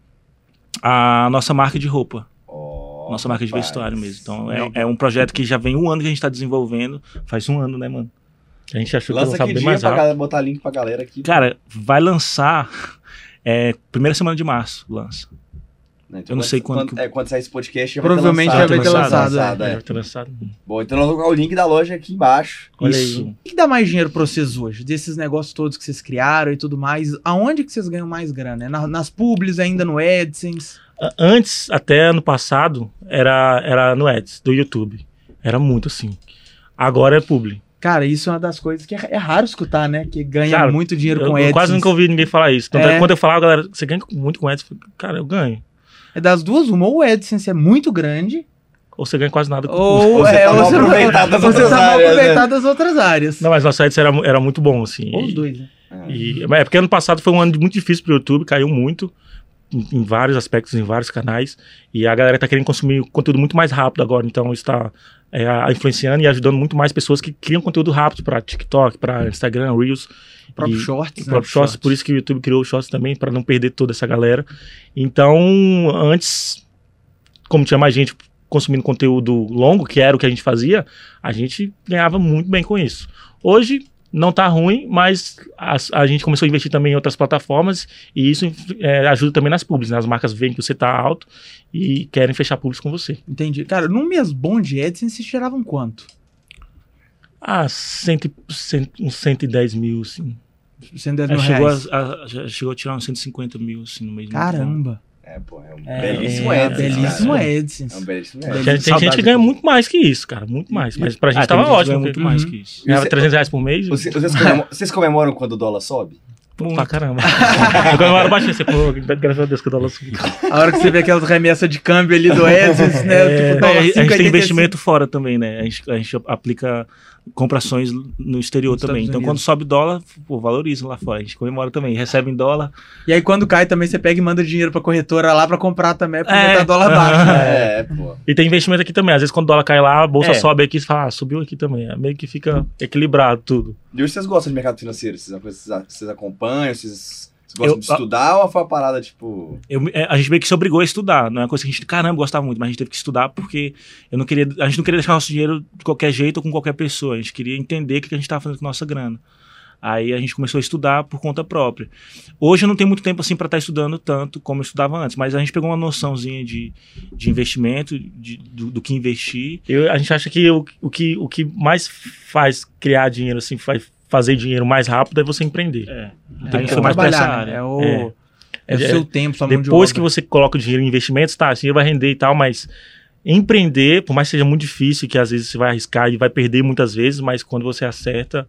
a nossa marca de roupa Ó, nossa marca de rapaz. vestuário mesmo. Então é, é um projeto que já vem um ano que a gente tá desenvolvendo. Faz um ano, né, mano? A gente achou que Lança lançava aqui bem mais rápido. galera, botar link pra galera aqui. Cara, vai lançar. É, primeira semana de março lança. Né? Eu não sei quando que- É, quando sair esse podcast já Provavelmente vai já ter vai ter lançado. lançado, é. É, tá lançado. Bom, então nós vamos colocar o link da loja aqui embaixo. Olha Isso. aí. O que dá mais dinheiro pra vocês hoje? Desses negócios todos que vocês criaram e tudo mais. Aonde que vocês ganham mais grana? É na- nas publis, ainda no AdSense? Antes, até ano passado, era, era no Ads, do YouTube. Era muito assim. Agora é publi. Cara, isso é uma das coisas que é, é raro escutar, né? Que ganha Cara, muito dinheiro Eu, com eu AdSense. quase nunca ouvi ninguém falar isso. Tanto é quando eu falava, galera, você ganha muito com Ads? Eu falei, Cara, eu ganho. É das duas, uma, ou o AdSense é muito grande, Ou você ganha quase nada com ou, Ou você é, tá ou mal você não- aproveitado das outras tá áreas, né? aproveitado das outras áreas. Não, mas nosso Ads era, era muito bom, assim. Ou os dois, né? E, é porque ano passado foi um ano muito difícil pro YouTube, caiu muito em, em vários aspectos, em vários canais. E a galera tá querendo consumir conteúdo muito mais rápido agora. Então isso tá é, influenciando e ajudando muito mais pessoas que criam conteúdo rápido para TikTok, para Instagram, Reels. Próprio e- Shorts, o né? próprio Shorts, por isso que o YouTube criou o Shorts também, para não perder toda essa galera. Então, antes, como tinha mais gente consumindo conteúdo longo, que era o que a gente fazia, a gente ganhava muito bem com isso. Hoje, não tá ruim, mas a, a gente começou a investir também em outras plataformas e isso é, ajuda também nas públicas. Né? As marcas veem que você tá alto e querem fechar públicos com você. Entendi. Cara, num mês bom de AdSense, vocês tiravam quanto? Ah, cento, e- cento, uns 110 mil, assim. 110 É, mil chegou, reais. a, a- já chegou a tirar uns 150 mil, assim, no mês. Caramba. É, pô, é um É, belíssimo é, AdSense, belíssimo cara. AdSense. É um belíssimo Tem- AdSense. Tem, tem gente que ganha muito mais que isso, cara. Muito mais. Mas pra gente Ah, tava ótimo. muito mais Uhum. que isso. Ganhava Você- 300 reais por mês. Vocês, vocês comemor- vocês comemoram quando o dólar sobe? Pra caramba. eu comemoro bastante. Você, pô, graças a Deus que o dólar subiu. A hora que você vê aquelas remessas de câmbio ali do AdSense, né? É, tipo, dólar a gente tem 5,85. investimento fora também, né? A gente, a gente aplica comprações no exterior Nos também. Então, quando sobe dólar, pô, valoriza lá fora. A gente comemora também. Recebe em dólar. E aí quando cai também, você pega e manda dinheiro pra corretora lá pra comprar também, porque É. tá dólar baixo. Né? É, pô. E tem investimento aqui também. Às vezes, quando o dólar cai lá, a bolsa É. sobe aqui e você fala, ah, subiu aqui também. É meio que fica equilibrado tudo. E hoje vocês gostam de mercado financeiro? Vocês, vocês, vocês acompanham? Vocês, gostam Eu- de estudar ou foi uma parada tipo. Eu, é, a gente meio que se obrigou a estudar. Não é uma coisa que a gente, caramba, gostava muito, mas a gente teve que estudar porque eu não queria, a gente não queria deixar nosso dinheiro de qualquer jeito ou com qualquer pessoa. A gente queria entender o que a gente estava fazendo com a nossa grana. Aí a gente começou a estudar por conta própria. Hoje eu não tenho muito tempo assim para estar estudando tanto como eu estudava antes, mas a gente pegou uma noçãozinha de, de investimento, de, do, do que investir. Eu- a gente acha que o, o que o que mais faz criar dinheiro, assim, faz fazer dinheiro mais rápido é você empreender. É. Então, foi é mais pra essa trabalhar, né? área. É o, É. é o É, seu tempo, sua mão de Depois que você coloca o dinheiro em investimentos, tá, dinheiro vai render e tal, mas empreender, por mais que seja muito difícil, que às vezes você vai arriscar e vai perder muitas vezes, mas quando você acerta,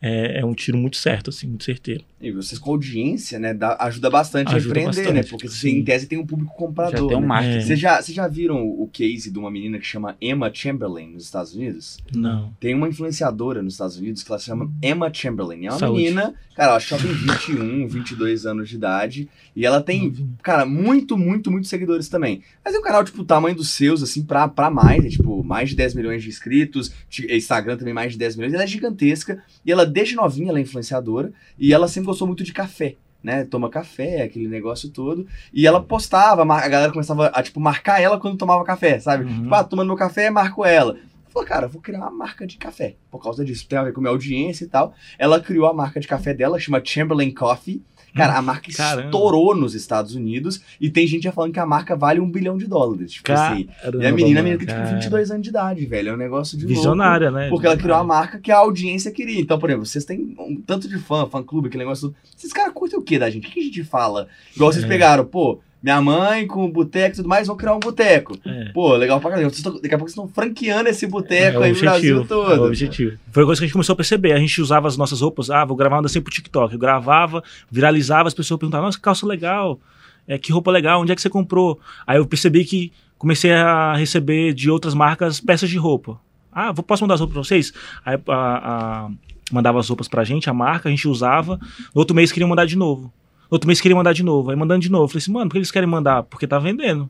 é, é um tiro muito certo, assim, muito certeiro. E vocês com audiência, né? dá- ajuda bastante a Ajuda empreender, bastante, né? Porque você, sim. em tese tem um público Já comprador. tem um né? marketing. Vocês já, vocês já viram o case de uma menina que chama Emma Chamberlain nos Estados Unidos? Não. Tem uma influenciadora nos Estados Unidos que ela se chama Emma Chamberlain. É uma Saúde. menina, cara, ela ela tem 21, 22 anos de idade. E ela tem, cara, muito, muito, muito seguidores também. Mas é um canal, tipo, o tamanho dos seus, assim, pra, pra mais. É, tipo, mais de 10 milhões de inscritos. Instagram também mais de 10 milhões. Ela é gigantesca. E ela, desde novinha, ela é influenciadora. E ela sempre gostou muito de café. Né, toma café, aquele negócio todo. E ela postava, a galera começava a, tipo, marcar ela quando tomava café, sabe? Uhum. Tipo, ah, tomando meu café, marco ela. Falou, cara, eu vou criar uma marca de café. Por causa disso, tem a ver com a minha audiência e tal. Ela criou a marca de café dela, chama Chamberlain Coffee. Cara, a marca Caramba. estourou nos Estados Unidos e tem gente já falando que a marca vale um bilhão de dólares. Tipo assim. E a menina, a menina tem tipo cara. 22 anos de idade, velho. É um negócio de louco. Visionária, né? Porque ela criou uma marca que a audiência queria. Então, por exemplo, vocês têm um tanto de fã, fã clube, aquele negócio. Esses caras curtem o que da gente? O que a gente fala? Igual vocês É. pegaram, pô, minha mãe com boteco e tudo mais, vão criar um boteco. É. Pô, legal pra caramba. Tão- Daqui a pouco vocês estão franqueando esse boteco É aí o no Brasil todo. é o objetivo. Foi uma coisa que a gente começou a perceber. A gente usava as nossas roupas, ah, vou gravar uma dancinha pro TikTok. Eu gravava, viralizava, as pessoas perguntavam, nossa, que calça legal, é, que roupa legal, onde é que você comprou? Aí eu percebi que comecei a receber de outras marcas peças de roupa. Ah, vou, posso mandar as roupas pra vocês? Aí a- a- mandava as roupas pra gente, a marca, a gente usava. No outro mês queriam mandar de novo. Outro mês queriam mandar de novo. Aí mandando de novo. Falei assim, mano, por que eles querem mandar? Porque tá vendendo.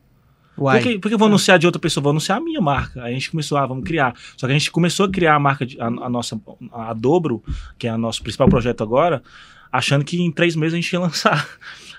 Por que, por que eu vou anunciar de outra pessoa? Vou anunciar a minha marca. Aí a gente começou, ah, vamos criar. Só que a gente começou a criar a marca, de- a, a nossa, a Dobro, que é o nosso principal projeto agora, achando que em três meses a gente ia lançar.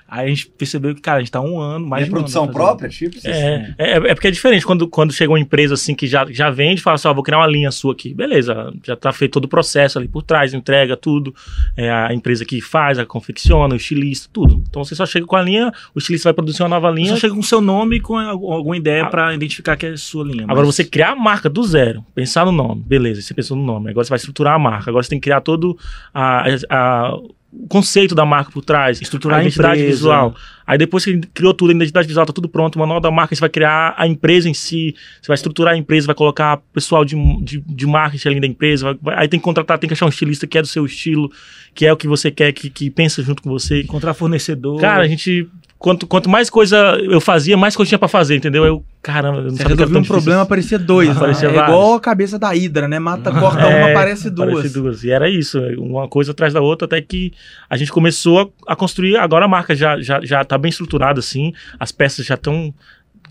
Aí a gente percebeu que, cara, a gente tá um ano, mais é de um ano produção fazendo. própria, tipo? Vocês- É, é, é porque é diferente quando, quando chega uma empresa assim que já, já vende e fala assim, ó, vou criar uma linha sua aqui. Beleza, já tá feito todo o processo ali por trás, entrega tudo. É a empresa que faz, a confecciona, o estilista, tudo. Então você só chega com a linha, o estilista vai produzir uma nova linha. Só chega com seu nome e com algum- alguma ideia pra identificar que é a sua linha. Agora mas- você criar a marca do zero, pensar no nome, beleza, você pensou no nome, agora você vai estruturar a marca, agora você tem que criar todo a, a- o conceito da marca por trás, estruturar a, A identidade empresa. visual. Aí depois que criou tudo, a identidade visual tá tudo pronto, o manual da marca, você vai criar a empresa em si, você vai estruturar a empresa, vai colocar pessoal de, de, de marketing ali da empresa, vai- vai- aí tem que contratar, tem que achar um estilista que é do seu estilo, que é o que você quer, que, que pensa junto com você. encontrar fornecedor. Cara, a gente. Quanto, quanto mais coisa eu fazia, mais coisa tinha pra fazer, entendeu? Eu, caramba, eu não Você sabia tão um problema, aparecia dois. né? Aparecia é vários. igual a cabeça da Hidra, né? Mata, corta uma, É, aparece duas. Parece duas. E era isso, uma coisa atrás da outra, até que a gente começou a, a construir. Agora a marca já, já, já tá bem estruturada, assim, as peças já estão.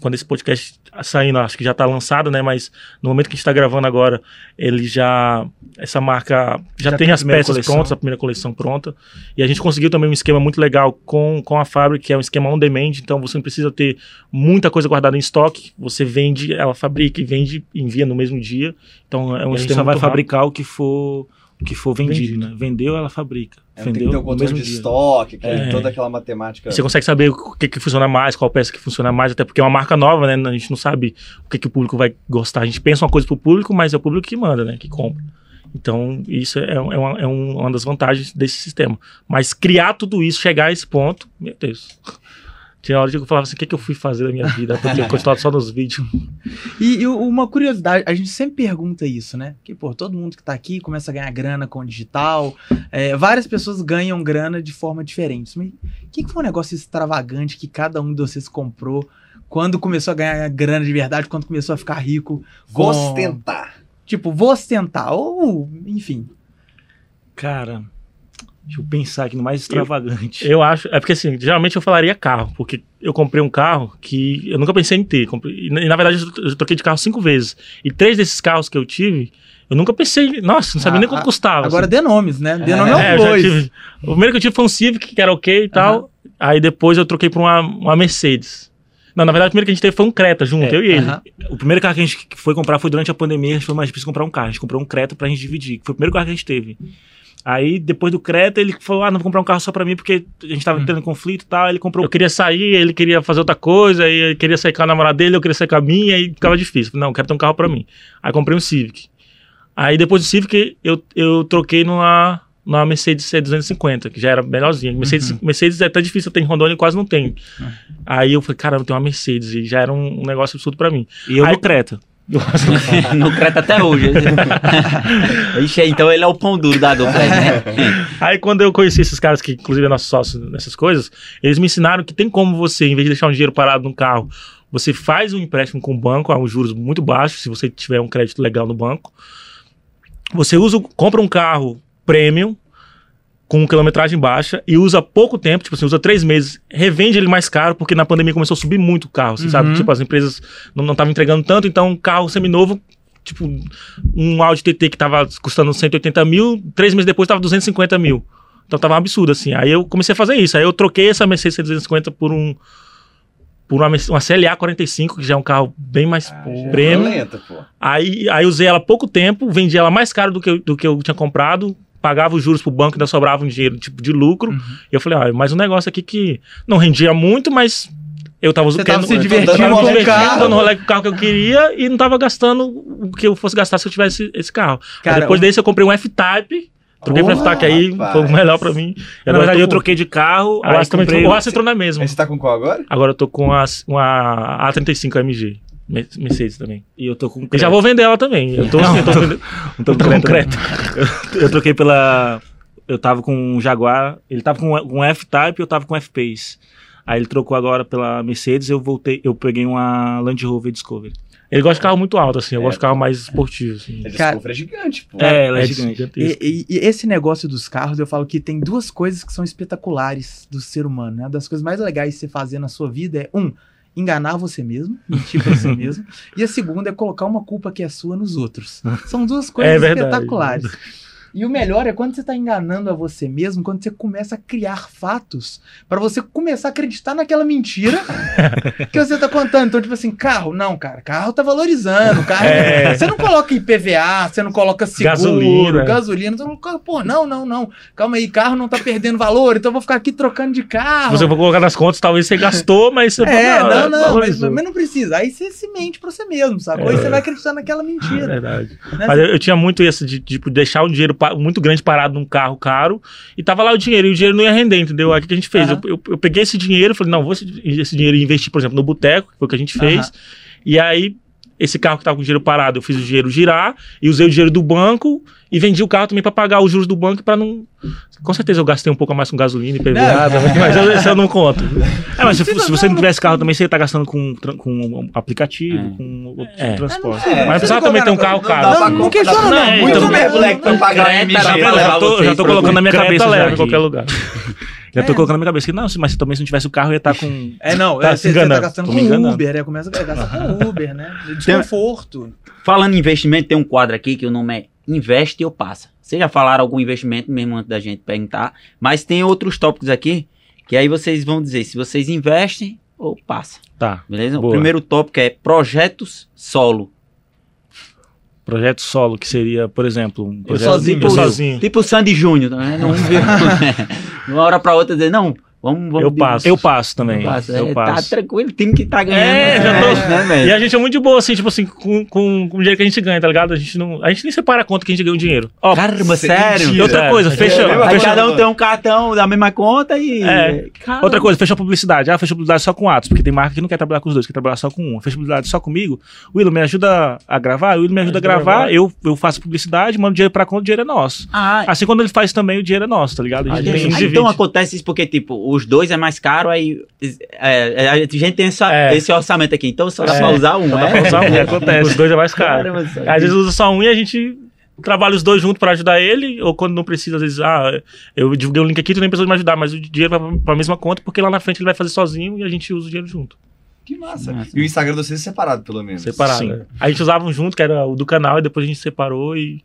Quando esse podcast saindo, acho que já tá lançado, né? Mas no momento que a gente tá gravando agora, ele já. Essa marca já, Já tem tem as peças coleção. prontas, a primeira coleção pronta. E a gente conseguiu também um esquema muito legal com, com a fábrica, que é um esquema on demand, então você não precisa ter muita coisa guardada em estoque. Você vende, ela fabrica e vende, envia no mesmo dia. Então é um a gente esquema só vai rápido. fabricar o que for, que for vendido, Vendido. né? Vendeu, ela fabrica. É, tem que Vendeu ter um controle mesmo de dia. estoque, que É. toda aquela matemática. Você consegue saber o que, que funciona mais, qual peça que funciona mais, até porque é uma marca nova, né? A gente não sabe o que, que o público vai gostar. A gente pensa uma coisa pro público, mas é o público que manda, né? Que compra. Então, isso é, é uma, é um- uma das vantagens desse sistema. Mas criar tudo isso, chegar a esse ponto, meu Deus. Tinha hora que eu falava assim, o que, que eu fui fazer da minha vida? Pra ter continuado só nos vídeos. E, e uma curiosidade, a gente sempre pergunta isso, né? Que, pô, todo mundo que tá aqui começa a ganhar grana com o digital. é, várias pessoas ganham grana de forma diferente. Mas o que, que foi um negócio extravagante que cada um de vocês comprou quando começou a ganhar grana de verdade, quando começou a ficar rico? Vou com- ostentar. Tipo, vou ostentar, ou, enfim. Cara, deixa eu pensar aqui no mais extravagante. Eu acho, é porque assim, geralmente eu falaria carro, porque eu comprei um carro que eu nunca pensei em ter. Comprei- e, na- verdade eu eu troquei de carro cinco vezes. E três desses carros que eu tive, eu nunca pensei, nossa, não sabia Ah, nem quanto ah, custava. Agora assim. dê nomes, né? Dê É, nome É, eu dois. tive- o primeiro que eu tive foi um Civic, que era ok e tal. Aí depois eu troquei pra uma, uma Mercedes. Não, na verdade, o primeiro que a gente teve foi um Creta junto, É, eu e ele. Aham. O primeiro carro que a gente foi comprar foi durante a pandemia, a gente foi mais difícil comprar um carro. A gente comprou um Creta pra gente dividir, que foi o primeiro carro que a gente teve. Aí, depois do Creta, ele falou: Ah, não vou comprar um carro só pra mim, porque a gente tava tendo conflito e tal. Ele comprou Eu queria sair, ele queria fazer outra coisa, aí ele queria sair com a namorada dele, eu queria sair com a minha, aí ficava difícil. Falei, Não, eu quero ter um carro pra mim. Aí comprei um Civic. Aí depois do Civic, eu, eu troquei numa, numa Mercedes C250, que já era melhorzinha. Mercedes, Mercedes é até difícil, eu tenho em Rondônia e quase não tenho. Aí eu falei, caramba, eu tenho uma Mercedes, e já era um, um negócio absurdo pra mim. E eu Aí- no Creta. no Creta até hoje. Ixi, então ele é o pão duro da dupla, né? Aí quando eu conheci esses caras que inclusive é nosso sócio nessas coisas, eles me ensinaram que tem como você, em vez de deixar um dinheiro parado no carro, você faz um empréstimo com o banco a um juros muito baixos, se você tiver um crédito legal no banco. Você usa, compra um carro premium com quilometragem baixa e usa pouco tempo, tipo assim, usa três meses, revende ele mais caro, porque na pandemia começou a subir muito o carro, você Uhum. sabe? Tipo, as empresas não estavam entregando tanto, então um carro seminovo, tipo, um Audi TT que tava custando 180 mil, três meses depois tava 250 mil. Então tava um absurdo, assim. Aí eu comecei a fazer isso. Aí eu troquei essa Mercedes 250 por um. Por uma, Merce- uma CLA 45, que já é um carro bem mais premium. Lenta, pô. Aí, aí usei ela há pouco tempo, vendi ela mais caro do que, eu- do que eu tinha comprado, pagava os juros pro banco, ainda sobrava um dinheiro tipo de lucro. Uhum. E eu falei, ah, mais um negócio aqui que não rendia muito, mas eu tava Você tava se eu divertindo tava me divertindo, carro. dando rolê com o carro que eu queria e não tava gastando o que eu fosse gastar se eu tivesse esse carro. Cara, depois desse eu comprei um F-Type, troquei pro Porra, F-Type aí, rapaz. foi o melhor pra mim. E Na verdade, eu com- troquei de carro. Agora aí comprei o Astra entrou na mesma. Você tá com qual agora? Agora eu tô com a, uma A35 AMG. Me- Mercedes também. E eu tô com E já vou vender ela também. Eu tô, eu tô vendendo- Não tô eu tô com Creta. Eu, eu troquei pela. Eu tava com um Jaguar. Ele tava com um F-Type e eu tava com F-Pace. Aí ele trocou agora pela Mercedes. Eu voltei. Eu peguei uma Land Rover Discovery. Ele gosta de carro muito alto, assim. Eu É. gosto de carro mais esportivo, assim. Cara- Discovery é gigante, pô. É, ela é, É gigante. E, e- e esse negócio dos carros, eu falo que tem duas coisas que são espetaculares do ser humano. Né? Uma das coisas mais legais de você fazer na sua vida é, um, enganar você mesmo, mentir pra você mesmo. E a segunda é colocar uma culpa que é sua nos outros. São duas coisas É verdade. espetaculares. E o melhor é quando você tá enganando a você mesmo, quando você começa a criar fatos pra você começar a acreditar naquela mentira que você tá contando. Então, tipo assim, carro, não, cara, carro tá valorizando. Carro, É. Você não coloca IPVA, você não coloca seguro, Gasolina. gasolina. Você não coloca, pô, não, não, não. Calma aí, carro não tá perdendo valor, então eu vou ficar aqui trocando de carro. Se você for colocar nas contas, talvez você gastou, mas você É, fala, não, não, mas, mas não precisa. Aí você se mente pra você mesmo? Aí É. você vai acreditar naquela É mentira. verdade. né? Mas eu, eu tinha muito isso de tipo, deixar um dinheiro muito grande parado num carro caro e tava lá o dinheiro e o dinheiro não ia render, entendeu? Aí o que a gente fez? Aham. Eu, eu- eu peguei esse dinheiro, falei, não, vou esse, esse dinheiro investir, por exemplo, no boteco, que foi o que a gente fez. Aham. E aí, esse carro que tava com o dinheiro parado, eu fiz o dinheiro girar e usei o dinheiro do banco e vendi o carro também pra pagar os juros do banco pra não. Com certeza eu gastei um pouco a mais com gasolina e Não. mas eu, esse eu não conto. É, mas se, se você não tivesse carro também, você ia estar gastando com, com aplicativo, É. com outro É. transporte. É, mas precisava também ter um carro não caro. Não, não questiona, não. Não, Muito então- bem, moleque, pra pagar já Tá tô, já tô pra colocando na minha cabeça já leve em qualquer lugar. Já tô É. colocando na minha cabeça que não, mas também se não tivesse o carro eu ia estar com. É, não, Tá é, se você, você tá enganando. gastando Tô com enganando. Uber, é, começa a gastar com Uber, né? Desconforto. Falando em investimento, tem um quadro aqui que o nome é Investe ou Passa. Vocês já falaram algum investimento mesmo antes da gente perguntar, mas tem outros tópicos aqui que aí vocês vão dizer se vocês investem ou passa, Tá. beleza? Boa. O primeiro tópico é projetos solo. Projeto solo, que seria, por exemplo, um projeto sozinho. eu sozinho. Tipo o Sandy Júnior, viu, de uma hora pra outra dizer, não, vamos... vamos Eu passo. Eu passo também. Passa. Eu É, passo. Tá tranquilo, time que tá ganhando. É, já tô- né, velho? E a gente é muito de boa, assim, tipo assim, com, com, com o dinheiro que a gente ganha, tá ligado? A gente não. A gente nem separa a conta que a gente ganha o dinheiro. Ó, Caramba, sério? e outra coisa, fecha. É, fecha- cada um tem um cartão da mesma conta e... É. Caramba. Outra coisa, fecha a publicidade. Ah, fecha a publicidade só com atos, porque tem marca que não quer trabalhar com os dois, quer trabalhar só com um. Fecha a publicidade só comigo. O Willo me ajuda a gravar, o Willo me ajuda a a gravar, gravar. eu, eu faço publicidade, mando dinheiro pra conta, o dinheiro é nosso. Ah, Assim, quando ele faz também, o dinheiro é nosso, tá ligado? A gente, Ah, tem- então divide. acontece isso porque, tipo, os dois é mais caro, aí é, é, a gente tem essa- É. esse orçamento aqui, então só dá É. pra usar um, Só dá é? pra usar um, acontece. Os dois é mais caro. Caramba, Às vezes usa só um e a gente trabalha os dois juntos pra ajudar ele, ou quando não precisa, às vezes, ah, eu divulguei um link aqui, tu nem precisa me ajudar, mas o dinheiro vai pra- mesma conta, porque lá na frente ele vai fazer sozinho e a gente usa o dinheiro junto. Que massa. Massa. E o Instagram de vocês é separado, pelo menos. Separado. Sim. né? A gente usava um junto, que era o do canal, e depois a gente separou e.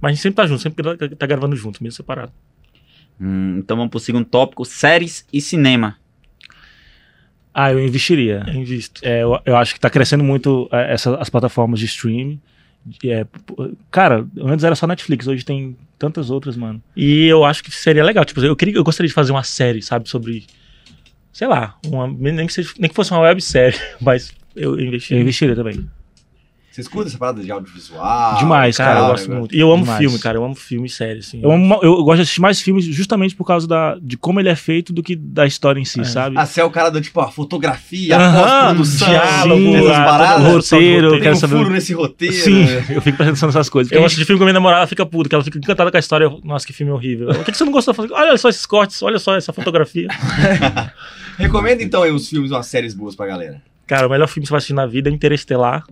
Mas a gente sempre tá junto, sempre tá gravando junto, mesmo separado. Hum, então vamos pro segundo tópico, séries e cinema. Ah, eu investiria. Eu invisto. É, eu, eu acho que tá crescendo muito é, essa, as plataformas de streaming. É, cara, antes era só Netflix, hoje tem tantas outras, mano. E eu acho que seria legal. Tipo, eu, queria, eu gostaria de fazer uma série, sabe, sobre. Sei lá, uma, nem, que seja, nem que fosse uma websérie, mas eu, investi, eu investiria também. Vocês curtem essa parada de audiovisual? Demais, cara, eu tal, gosto muito. E eu amo Demais. filme, cara, eu amo filme e série, assim. Eu, amo- eu gosto de assistir mais filmes justamente por causa da, de como ele é feito do que da história em si, É. sabe? Ah, você é o cara do tipo, a fotografia, a pós-produção, diálogo, essas paradas. o roteiro, Tem quero um saber- furo nesse roteiro. Sim, né? eu fico atenção nessas coisas. Eu assisto filme com a minha namorada, ela fica puta, que ela fica encantada com a história. Eu, Nossa, que filme horrível. O que, que você não gostou? Eu olha só esses cortes, olha só essa fotografia. Recomenda então aí uns filmes, umas séries boas pra galera. Cara, o melhor filme que você vai assistir na vida é Interestelar.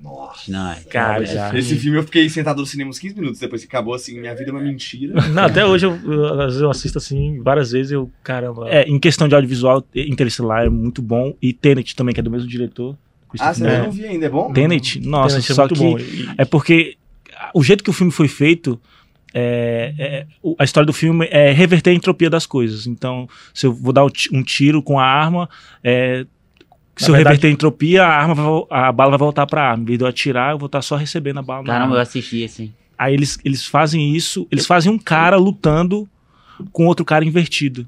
Nossa. Não, é- Cara, já. Esse filme eu fiquei sentado no cinema uns 15 minutos depois que acabou, assim, minha vida é uma mentira. Não, até hoje eu, eu- às vezes eu assisto assim, várias vezes eu, caramba. É, em questão de audiovisual, Interestelar é muito bom. E Tenet também, que é do mesmo diretor. Ah, você É. não viu ainda, é bom? Tenet, nossa, Tenet é só muito que bom. É porque o jeito que o filme foi feito, é, é- a história do filme é reverter a entropia das coisas. Então, se eu vou dar um tiro com a arma, é, se eu verdade- reverter a entropia, a, arma vai a bala vai voltar pra arma. Em vez de eu atirar, eu vou estar só recebendo a bala. Caramba, eu assisti assim. Aí eles, eles fazem isso, eles fazem um cara lutando com outro cara invertido.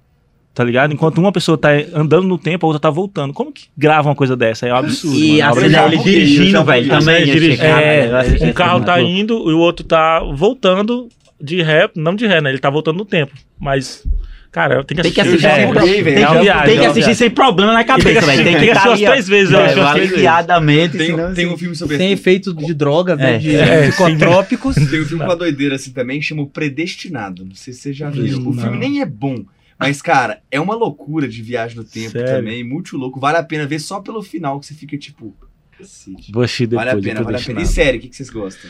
Tá ligado? Enquanto uma pessoa tá andando no tempo, a outra tá voltando. Como que grava uma coisa dessa? É um absurdo. E mano. a Obra cena já ele dirigindo, velho, também. Chegar, é, um carro tá indo e o outro tá voltando de ré, não de ré, né? Ele tá voltando no tempo. Mas, cara, eu tenho que Tem que assistir. assistir, já sem, velho, tem que, buguei, tem que assistir sem problema na cabeça, velho. Tem Tem que assistir ó. três vezes, É, aliviadamente, Tem, senão... tem um filme sobre Sem efeito de droga, né? É. De É, psicotrópicos. Tem um filme com a doideira assim também, chama O Predestinado. Não sei se vocês já viram. O filme nem é bom. Mas, cara, é uma loucura de viagem no tempo Sério? também, muito louco. Vale a pena ver só pelo final, que você fica tipo. Cacete. Vou assistir depois. Vale a pena, vale a pena. E série, o que, que vocês gostam?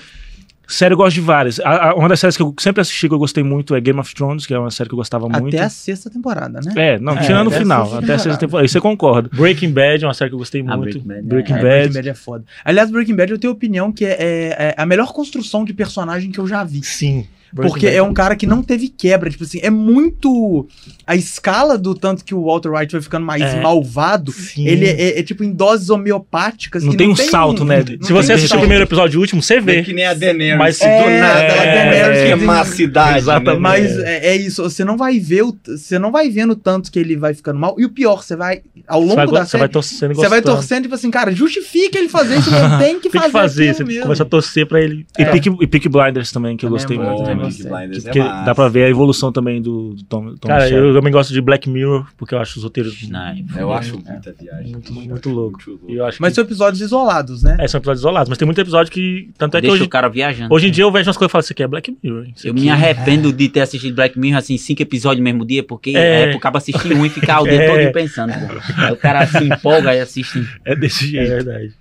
Série eu gosto de várias. A- a- uma das séries que eu sempre assisti que eu gostei muito é Game of Thrones, que é uma série que eu gostava muito. Até a sexta temporada, né? É, não, É, tirando o até a final, até a sexta temporada. Aí você concorda. Breaking Bad é uma série que eu gostei Ah, muito. Breaking Bad, Breaking é. É, Bad. Breaking Bad é foda. Aliás, Breaking Bad eu tenho opinião que é, é- é a melhor construção de personagem que eu já vi. Sim. Porque é um cara que não teve quebra. Tipo assim, é muito. A escala do tanto que o Walter White vai ficando mais É. malvado, Sim. ele é, é- é tipo em doses homeopáticas. Não tem um salto, né? não Se tem você um assistir o primeiro episódio e o último, você vê. É que nem a Daenerys. Mas é, do nada ela a Daenerys que queimar a tem- cidade. Exatamente. né? Mas é, é isso, você não vai ver o, você não vai vendo tanto que ele vai ficando mal. E o pior, você vai ao Você longo vai, da você série, vai torcendo e você vai torcendo tipo assim, cara, justifica ele fazer isso, não tem que Tem fazer, que fazer, você mesmo. começa a torcer pra ele. E, É. Peaky, e Peaky Blinders também, que eu gostei é muito. Peaky. Blinders é massa. dá pra ver a evolução também do, do Tom, Tom Cara, Shelby. eu também gosto de Black Mirror, porque eu acho os roteiros Não, Eu acho muita viagem. muito, muito louco. muito eu acho Mas que são episódios isolados, né? é, são episódios isolados, mas tem muito episódio que. Tanto é que Deixa hoje, o cara viajando. hoje em dia eu vejo umas coisas e falo, isso aqui é Black Mirror. Eu aqui- me arrependo de ter assistido Black Mirror, assim, cinco episódios no mesmo dia, porque É. é, pro cabo assistir um e ficar o dia É. todo pensando. Aí o cara se empolga e assiste. É desse É jeito. verdade.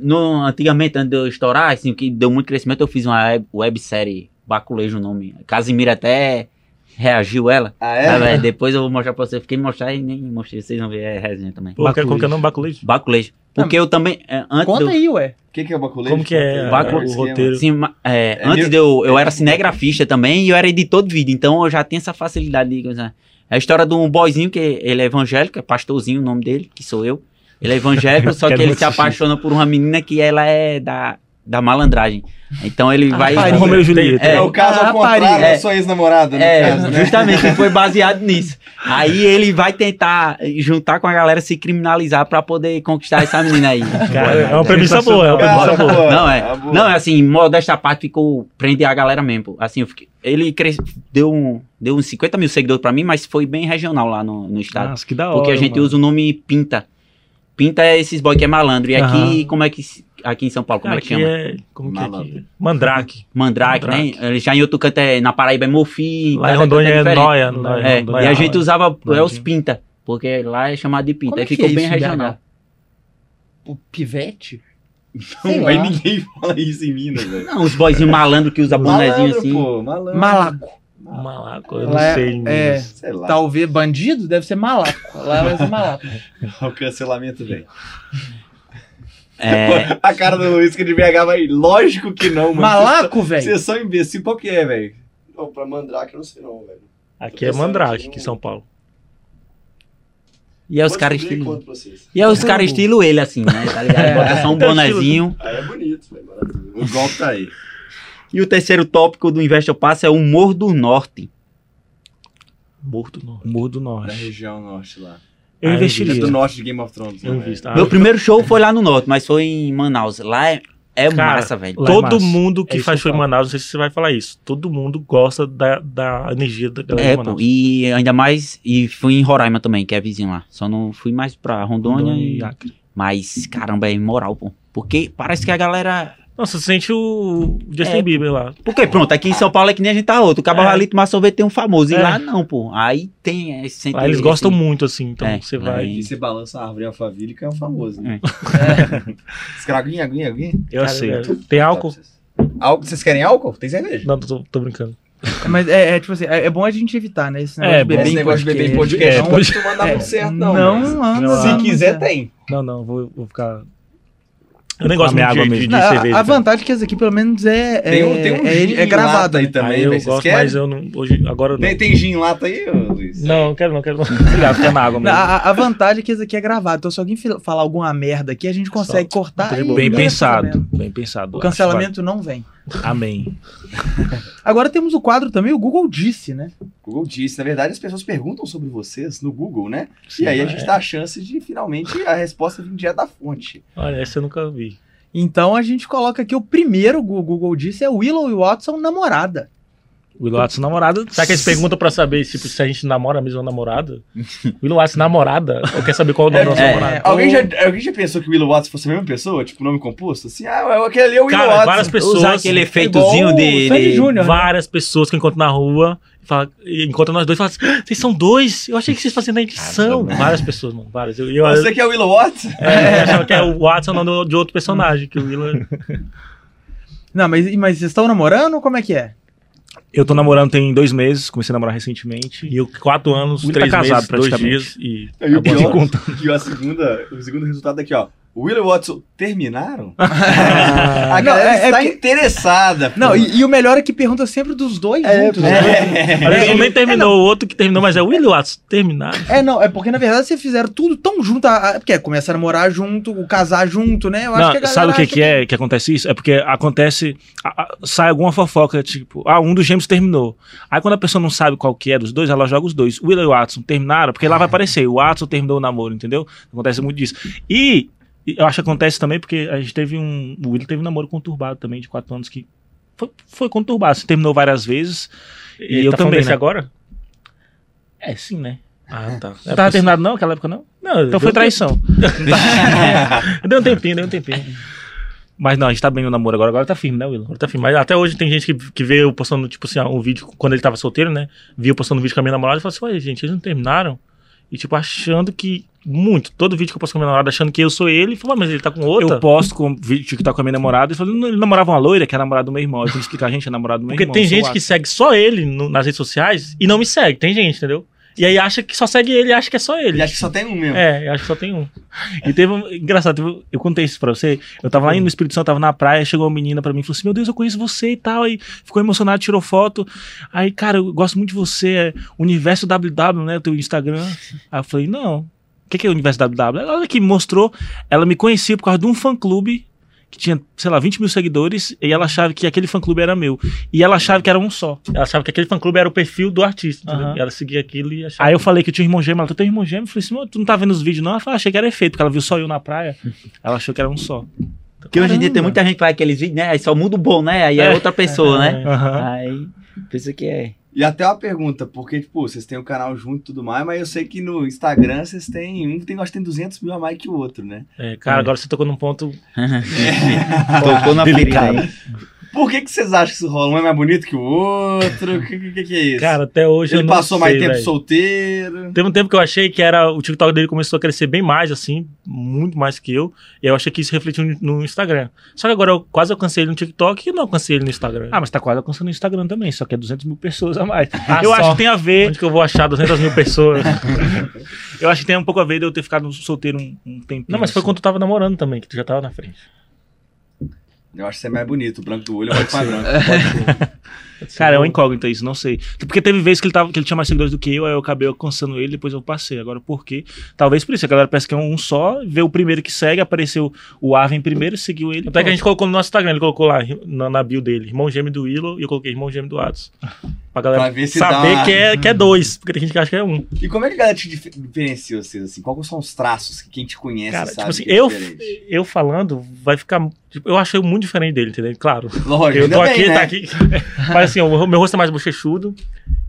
No, antigamente, antes de eu estourar, assim, que deu muito crescimento, eu fiz uma web, websérie, Baculejo o nome. Casimiro até reagiu ela. Ah, é? velho? Depois eu vou mostrar pra você. Fiquei mostrar e nem mostrei. Vocês vão ver, é resenha também. Pô, quero colocar nome Baculejo. Baculejo. Porque eu também, é, antes Conta do, aí, ué. O que, que é o baculejo? Como que é Bacu- o roteiro? Sim, é, É antes mil- de eu, eu era cinegrafista também e eu era editor de vídeo, então eu já tenho essa facilidade de coisa. É a história de um boyzinho que ele é evangélico, é pastorzinho o nome dele, que sou eu. Ele é evangélico, só que ele se apaixona por uma menina que ela é da, da malandragem. Então ele vai. rapariga. Romeu e Julieta. É, o caso Ah, ao contrário da sua ex-namorada, no É, caso, né? justamente, foi baseado nisso. Aí ele vai tentar juntar com a galera, se criminalizar pra poder conquistar essa menina aí. Cara, é uma premissa boa, é uma premissa boa. boa. Não, é. Ah, boa. Não, é assim, modesta parte ficou prender a galera mesmo. pô. Assim, eu fiquei- ele cres... deu, um, deu uns 50 mil seguidores pra mim, mas foi bem regional lá no, no estado. Nossa, que da hora. porque a gente mano. usa o nome Pinta. Pinta é esses boy que é malandro. E aqui, como é que. Aqui em São Paulo, como Cara, é que aqui chama? é. Como que é aqui? Mandrake. Mandrake, Mandrake. né? Já em outro canto é. Na Paraíba é Mofi. Lá em cada Rondônia canto é diferente. Noia. Noia, É, Rondônia e a é gente usava é, os. Pinta. Porque lá é chamado de Pinta. Como Aí é que ficou é bem regional. O pivete? Não, mas lá. ninguém fala isso em Minas, velho. Não, os boyzinhos malandro que usa bonezinho assim. pô, malandro. Malaco. Malaco, eu não Lá é- sei. é. Sei lá. Talvez bandido deve ser malaco. Lá vai ser malaco. O cancelamento vem. É, A cara do Luiz que de BH vai. Lógico que não, mano. Malaco, Vocês velho. são imbecil. Qual que é, velho? Não, pra Mandrake eu não sei não, velho. Aqui é Mandrake, aqui em São Paulo. e é os caras estilo. conto pra vocês. E é os caras estilo ele, assim, né? Tá ligado? Bota só um um bonezinho. Aí é bonito, velho. O golpe tá aí. E o terceiro tópico do Investe ou Passa é o humor do norte. Morro do Norte. Morro do Da Norte. região norte lá. Eu Ah, eu É investiria. do norte de Game of Thrones. Eu né. Ah, Meu primeiro show foi lá no norte, mas foi em Manaus. Lá é, é Cara, massa, velho. Todo Lá é massa. mundo que É faz show em. Manaus, não sei se você vai falar isso. Todo mundo gosta da, da energia da galera É, de pô, Manaus. e ainda mais, e fui em Roraima também, que é vizinho lá. Só não fui mais pra Rondônia, Rondônia e... e Acre. Mas, caramba, é imoral, pô. Porque parece que a galera... Nossa, você sente o Justin É, Bieber lá. Porque, pronto, aqui em São Paulo é que nem a gente tá outro. O cabo É. ali tomar sorvete tem um famoso. E É. lá não, pô. Aí tem esse Lá eles esse- gostam muito, assim. Então É, você vai. E você balança a árvore alfavílica é o famoso, né? É. Querem aguinha, aguinha, aguinha? Eu Cara, aceito. Tem álcool? Álcool, vocês querem álcool? Tem cerveja. Não, tô, tô brincando. Mas é, é, tipo assim, é, é bom a gente evitar, né? Esse É, negócio de beber Esse negócio de beber em podcast. É, não pode- costuma dar muito certo, não. Não, mas anda. Se não, quiser, não. tem. Não, não, vou, vou ficar. Eu nem gosto muito de, água de, de Não, a- cerveja. a vantagem é que esse aqui, pelo menos, é, é, Tem um, tem um é, gin é aí né? também, Aí eu. Vocês gosto, querem? mas eu não. Hoje, agora não. Tem, tem gin lata aí, Luiz? Não, quero não, quero não. Obrigado, fica na água Não, mesmo. A, a vantagem é que esse aqui é gravado. Então, se alguém falar alguma merda aqui, a gente consegue cortar. e Bem pensado, bem pensado. O cancelamento não vem. Amém. Agora temos o quadro também, o Google disse, né? Google disse. Na verdade, as pessoas perguntam sobre vocês no Google, né? Sim, e aí a é. gente dá a chance de, finalmente, a resposta vir direto da fonte. Olha, essa eu nunca vi. Então a gente coloca aqui o primeiro o Google disse é Willow e Watson namorada. Willow Watson namorada. Será que eles perguntam pra saber tipo, se a gente namora a mesma namorada? Willow Watson namorada? Ou quer saber qual é o nome da nossa é, namorada? Alguém já, alguém já pensou que o Willow Watson fosse a mesma pessoa? Tipo, nome composto? Assim, ah, aquele ali é o Willow Cara, Watson. várias pessoas. Usar aquele efeitozinho igual de... o de- Júnior. né? Várias pessoas que eu encontro na rua e fala, e encontram nós dois e falam assim: "Ah, vocês são dois? Eu achei que vocês faziam na edição. Várias pessoas, mano. Várias. Eu, eu, Você que é o Willow Watson? é, eu achava que é o Watson não do- de outro personagem, que o Willow. Não, mas, mas vocês estão namorando ou como é que é? Eu tô namorando tem dois meses, comecei a namorar recentemente. E eu, quatro anos, Ele três tá casado, meses, dois dias e. E o pior, e a segunda, o segundo resultado aqui, ó. O Will e o Watson terminaram? Ah, a não, galera é- é está porque- interessada. pô. Não, e, e o melhor é que pergunta sempre dos dois juntos. né? Aliás, um nem terminou, o outro que terminou, mas é o Willy Watson. Terminaram. É, não, é porque na verdade vocês fizeram tudo tão junto, a- a- porque é, começaram a morar junto, o casar junto, né? Eu acho Não, que a galera sabe o que, que é que acontece isso? É porque acontece. a- a- sai alguma fofoca, tipo, ah, um dos gêmeos terminou. Aí quando a pessoa não sabe qual que é dos dois, ela joga os dois. Will e Watson terminaram, porque lá vai aparecer. O Watson terminou o namoro, entendeu? Acontece muito disso. E eu acho que acontece também porque a gente teve um. O Will teve um namoro conturbado também, de quatro anos, que foi, foi conturbado. Assim, terminou várias vezes. E, Ele eu tá também. Né? agora? É, sim, né? Ah, tá. Não tava terminado, não, aquela época não? Não, Então foi traição. deu um tempinho, deu um tempinho. Mas não, a gente tá bem no namoro agora. Agora tá firme, né, Will? Agora tá firme. Mas até hoje tem gente que, que vê eu postando, tipo assim, um vídeo quando ele tava solteiro, né? Viu eu postando um vídeo com a minha namorada e falou assim: Ué, gente, eles não terminaram? E, tipo, achando que. Muito. Todo vídeo que eu posto com a minha namorada, achando que eu sou ele. Falou, "Ah, mas ele tá com outra. Eu posto com vídeo que tá com a minha namorada e falou: "Não, ele namorava uma loira, que é a namorada do meu irmão. Eu tenho que explicar, gente, é namorado do meu Porque irmão. tem eu sou gente que segue só ele no- nas redes sociais e não me segue. Tem gente, entendeu? E aí acha que só segue ele e acha que é só ele. Ele acha que só tem um mesmo. É, eu acho que só tem um. E teve um. Engraçado, teve eu contei isso pra você. Eu tava lá no Espírito Santo, tava na praia, chegou uma menina pra mim e falou assim: Meu Deus, eu conheço você e tal. Aí ficou emocionado, tirou foto. Aí, cara, eu gosto muito de você. É Universo WW, né? O teu Instagram. Aí eu falei: Não. O que, que é o Universo WW? Ela que me mostrou, ela me conhecia por causa de um fã clube que tinha, sei lá, 20 mil seguidores, e ela achava que aquele fã clube era meu. E ela achava que era um só. Ela achava que aquele fã clube era o perfil do artista. E ela seguia aquilo e achava. Aí eu falei que eu tinha um irmão gêmeo, ela, tu tem irmão gêmeo? Eu falei assim, "Não, tu não tá vendo os vídeos não? Ela falou, achei que era efeito, porque ela viu só eu na praia. Ela achou que era um só. Porque hoje em dia tem muita gente que faz aqueles vídeos, né? Aí só muda o bom, né? Aí é, É. outra pessoa, né? Aham. Aí pensa que é. E até uma pergunta, porque, tipo, vocês têm o canal junto e tudo mais, mas eu sei que no Instagram vocês têm. Um tem, acho que tem 200 mil a mais que o outro, né? É, cara, agora você tocou num ponto. Tocou na ferida aí. Por que, que vocês acham que isso rola? Um é mais bonito que o outro? O que, que, que é isso? Cara, até hoje Ele eu não passou mais sei, tempo velho. solteiro. Teve um tempo que eu achei que era o TikTok dele começou a crescer bem mais, assim, muito mais que eu. E eu achei que isso refletiu no- Instagram. Só que agora eu quase alcancei ele no TikTok e não alcancei ele no Instagram. Ah, mas tá quase alcançando no Instagram também, só que é 200 mil pessoas a mais. eu só. acho que tem a ver. Onde que eu vou achar 200 mil pessoas? eu acho que tem um pouco a ver de eu ter ficado solteiro um, um tempinho. Não, mas foi assim. quando tu tava namorando também, que tu já tava na frente. Eu acho que você é mais bonito. O branco do olho é mais Cara, é uma incógnita isso, não sei. Porque teve vezes que ele, tava, que ele tinha mais seguidores do que eu, aí eu acabei alcançando ele, depois eu passei. Agora, por quê? Talvez por isso. A galera pensa que é um só, vê o primeiro que segue, apareceu o Arvin primeiro, seguiu ele. Até que a gente colocou no nosso Instagram, ele colocou lá na, na bio dele, irmão gêmeo do Willow, e eu coloquei irmão gêmeo do Atos. Pra galera Pra ver se dá saber que, é, que é dois, porque tem gente que acha que é um. E como é que a galera te dif- diferencia vocês, assim? Quais são os traços que quem te conhece Cara, sabe tipo assim, que é eu, diferente? eu falando, vai ficar. tipo, eu achei muito diferente dele, entendeu? Claro. Lógico, Eu tô bem, aqui, né? tá aqui. Mas assim, o meu rosto é mais bochechudo.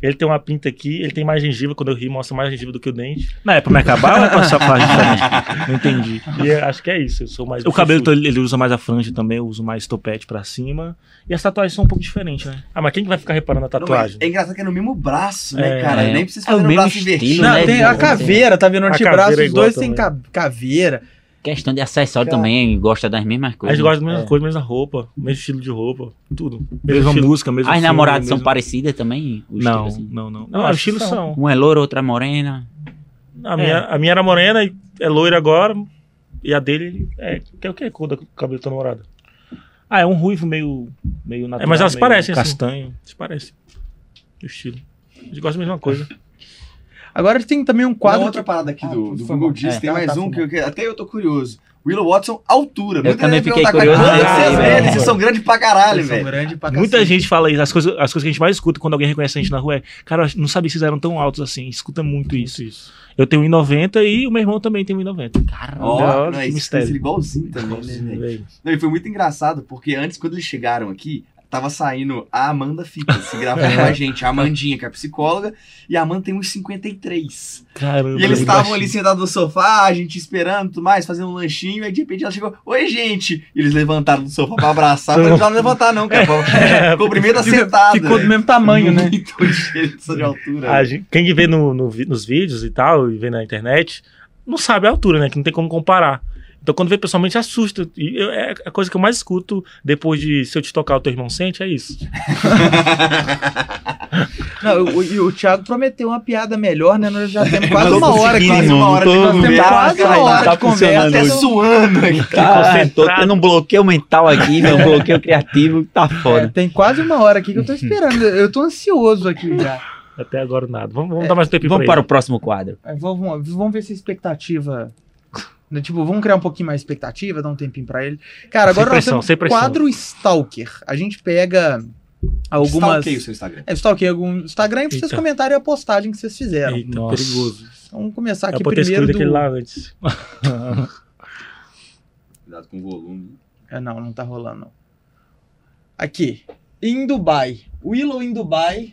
Ele tem uma pinta aqui, ele tem mais gengiva. Quando eu rio, mostra mais gengiva do que o dente. Não, é pra me acabar ou é pra só falar diferente? Não entendi. E eu acho que é isso. Eu sou mais. O cabelo ele usa mais a franja também, eu uso mais topete pra cima. E as tatuagens são um pouco diferentes, né? Ah, mas quem que vai ficar reparando a Não, tatuagem? é engraçado que é no mesmo braço, né, É, cara? é. Nem precisa É o fazer no mesmo braço estilo, invertido. né? Não, tem a caveira, tá vendo? O A antebraço, é os dois têm caveira. Questão de acessório também, gosta das mesmas A coisas. gente gosta da mesma É. coisa, mesma roupa, mesmo estilo de roupa, tudo. Mesma estilo. música, mesmo As filme, namoradas são mesmo- parecidas também? Não, assim? não, não. Não, Não, acho os estilos são. Um é louro, outra é morena. A minha, a minha era morena e é loira agora. E a dele é. Que é o que? Cor do cabelo da namorada? Ah, é um ruivo meio, meio natural. É, mas elas meio parecem, assim. Castanho. Se parece. O estilo. A gente gosta da mesma coisa. Agora tem também um Uma quadro. outra parada aqui Ah, do, do Google. Diz, É. tem Ah, mais tá, um que, eu- que até eu tô curioso. Willow Watson, altura. Eu Muita também gente fiquei pergunta, curioso "Quanto também, vocês velho. Vocês são grandes pra caralho, velho. grandes pra Muita cacete. gente fala isso. As coisas, as coisas que a gente mais escuta quando alguém reconhece a gente na rua é: Cara, não sabia que vocês eram tão altos assim. Escuta muito isso. isso. Eu tenho 1,90 e o meu irmão também tem 1,90. Caramba. Ó, Olha não, que isso mistério. igualzinho também, né? Velho. Não, e foi muito engraçado, porque antes, quando eles chegaram aqui, tava saindo a Amanda Fica, se gravando com a gente, a Amandinha, que é psicóloga, e a Amanda tem uns 53. Caramba. E eles estavam ali sentados no sofá, a gente esperando tudo mais, fazendo um lanchinho, aí de repente ela chegou, oi gente! E eles levantaram do sofá pra abraçar, mas não levantar não, cara. Cumprimenta sentada. Ficou do mesmo tamanho, né? Muito de altura. Gente- quem vê no, no nos vídeos e tal, e vê na internet, não sabe a altura, né? Que não tem como comparar. Então, quando vê pessoalmente, assusta. E eu- é a coisa que eu mais escuto depois de se eu te tocar, o teu irmão sente, é isso. Não, o, e o Thiago prometeu uma piada melhor, né? Nós já temos quase uma hora aqui. quase uma hora conversa. Temos quase uma hora tá de conversa. funcionando Até isso. suando aqui. Cara, tô tendo um bloqueio mental aqui, meu um bloqueio criativo, tá É, foda. tem quase uma hora aqui que eu tô esperando. Eu tô ansioso aqui já. Até agora nada. Vamos, vamos dar mais um tempinho Vamos pra para ele. o próximo quadro. Aí, Vamos, vamos ver se a expectativa. Né, Tipo, vamos criar um pouquinho mais de expectativa, dar um tempinho pra ele. Cara, agora Sem nós pressão, temos sem pressão. quadro Stalker. A gente pega algumas. Stalkeia o seu Instagram. É, stalkeia algum Instagram e vocês Eita. comentarem a postagem que vocês fizeram. Eita, Nossa. perigoso. Vamos começar Eu aqui primeiro do... aquele lá antes. Cuidado com o volume. É, não, não tá rolando. não. Aqui. Em Dubai. Willow em Dubai.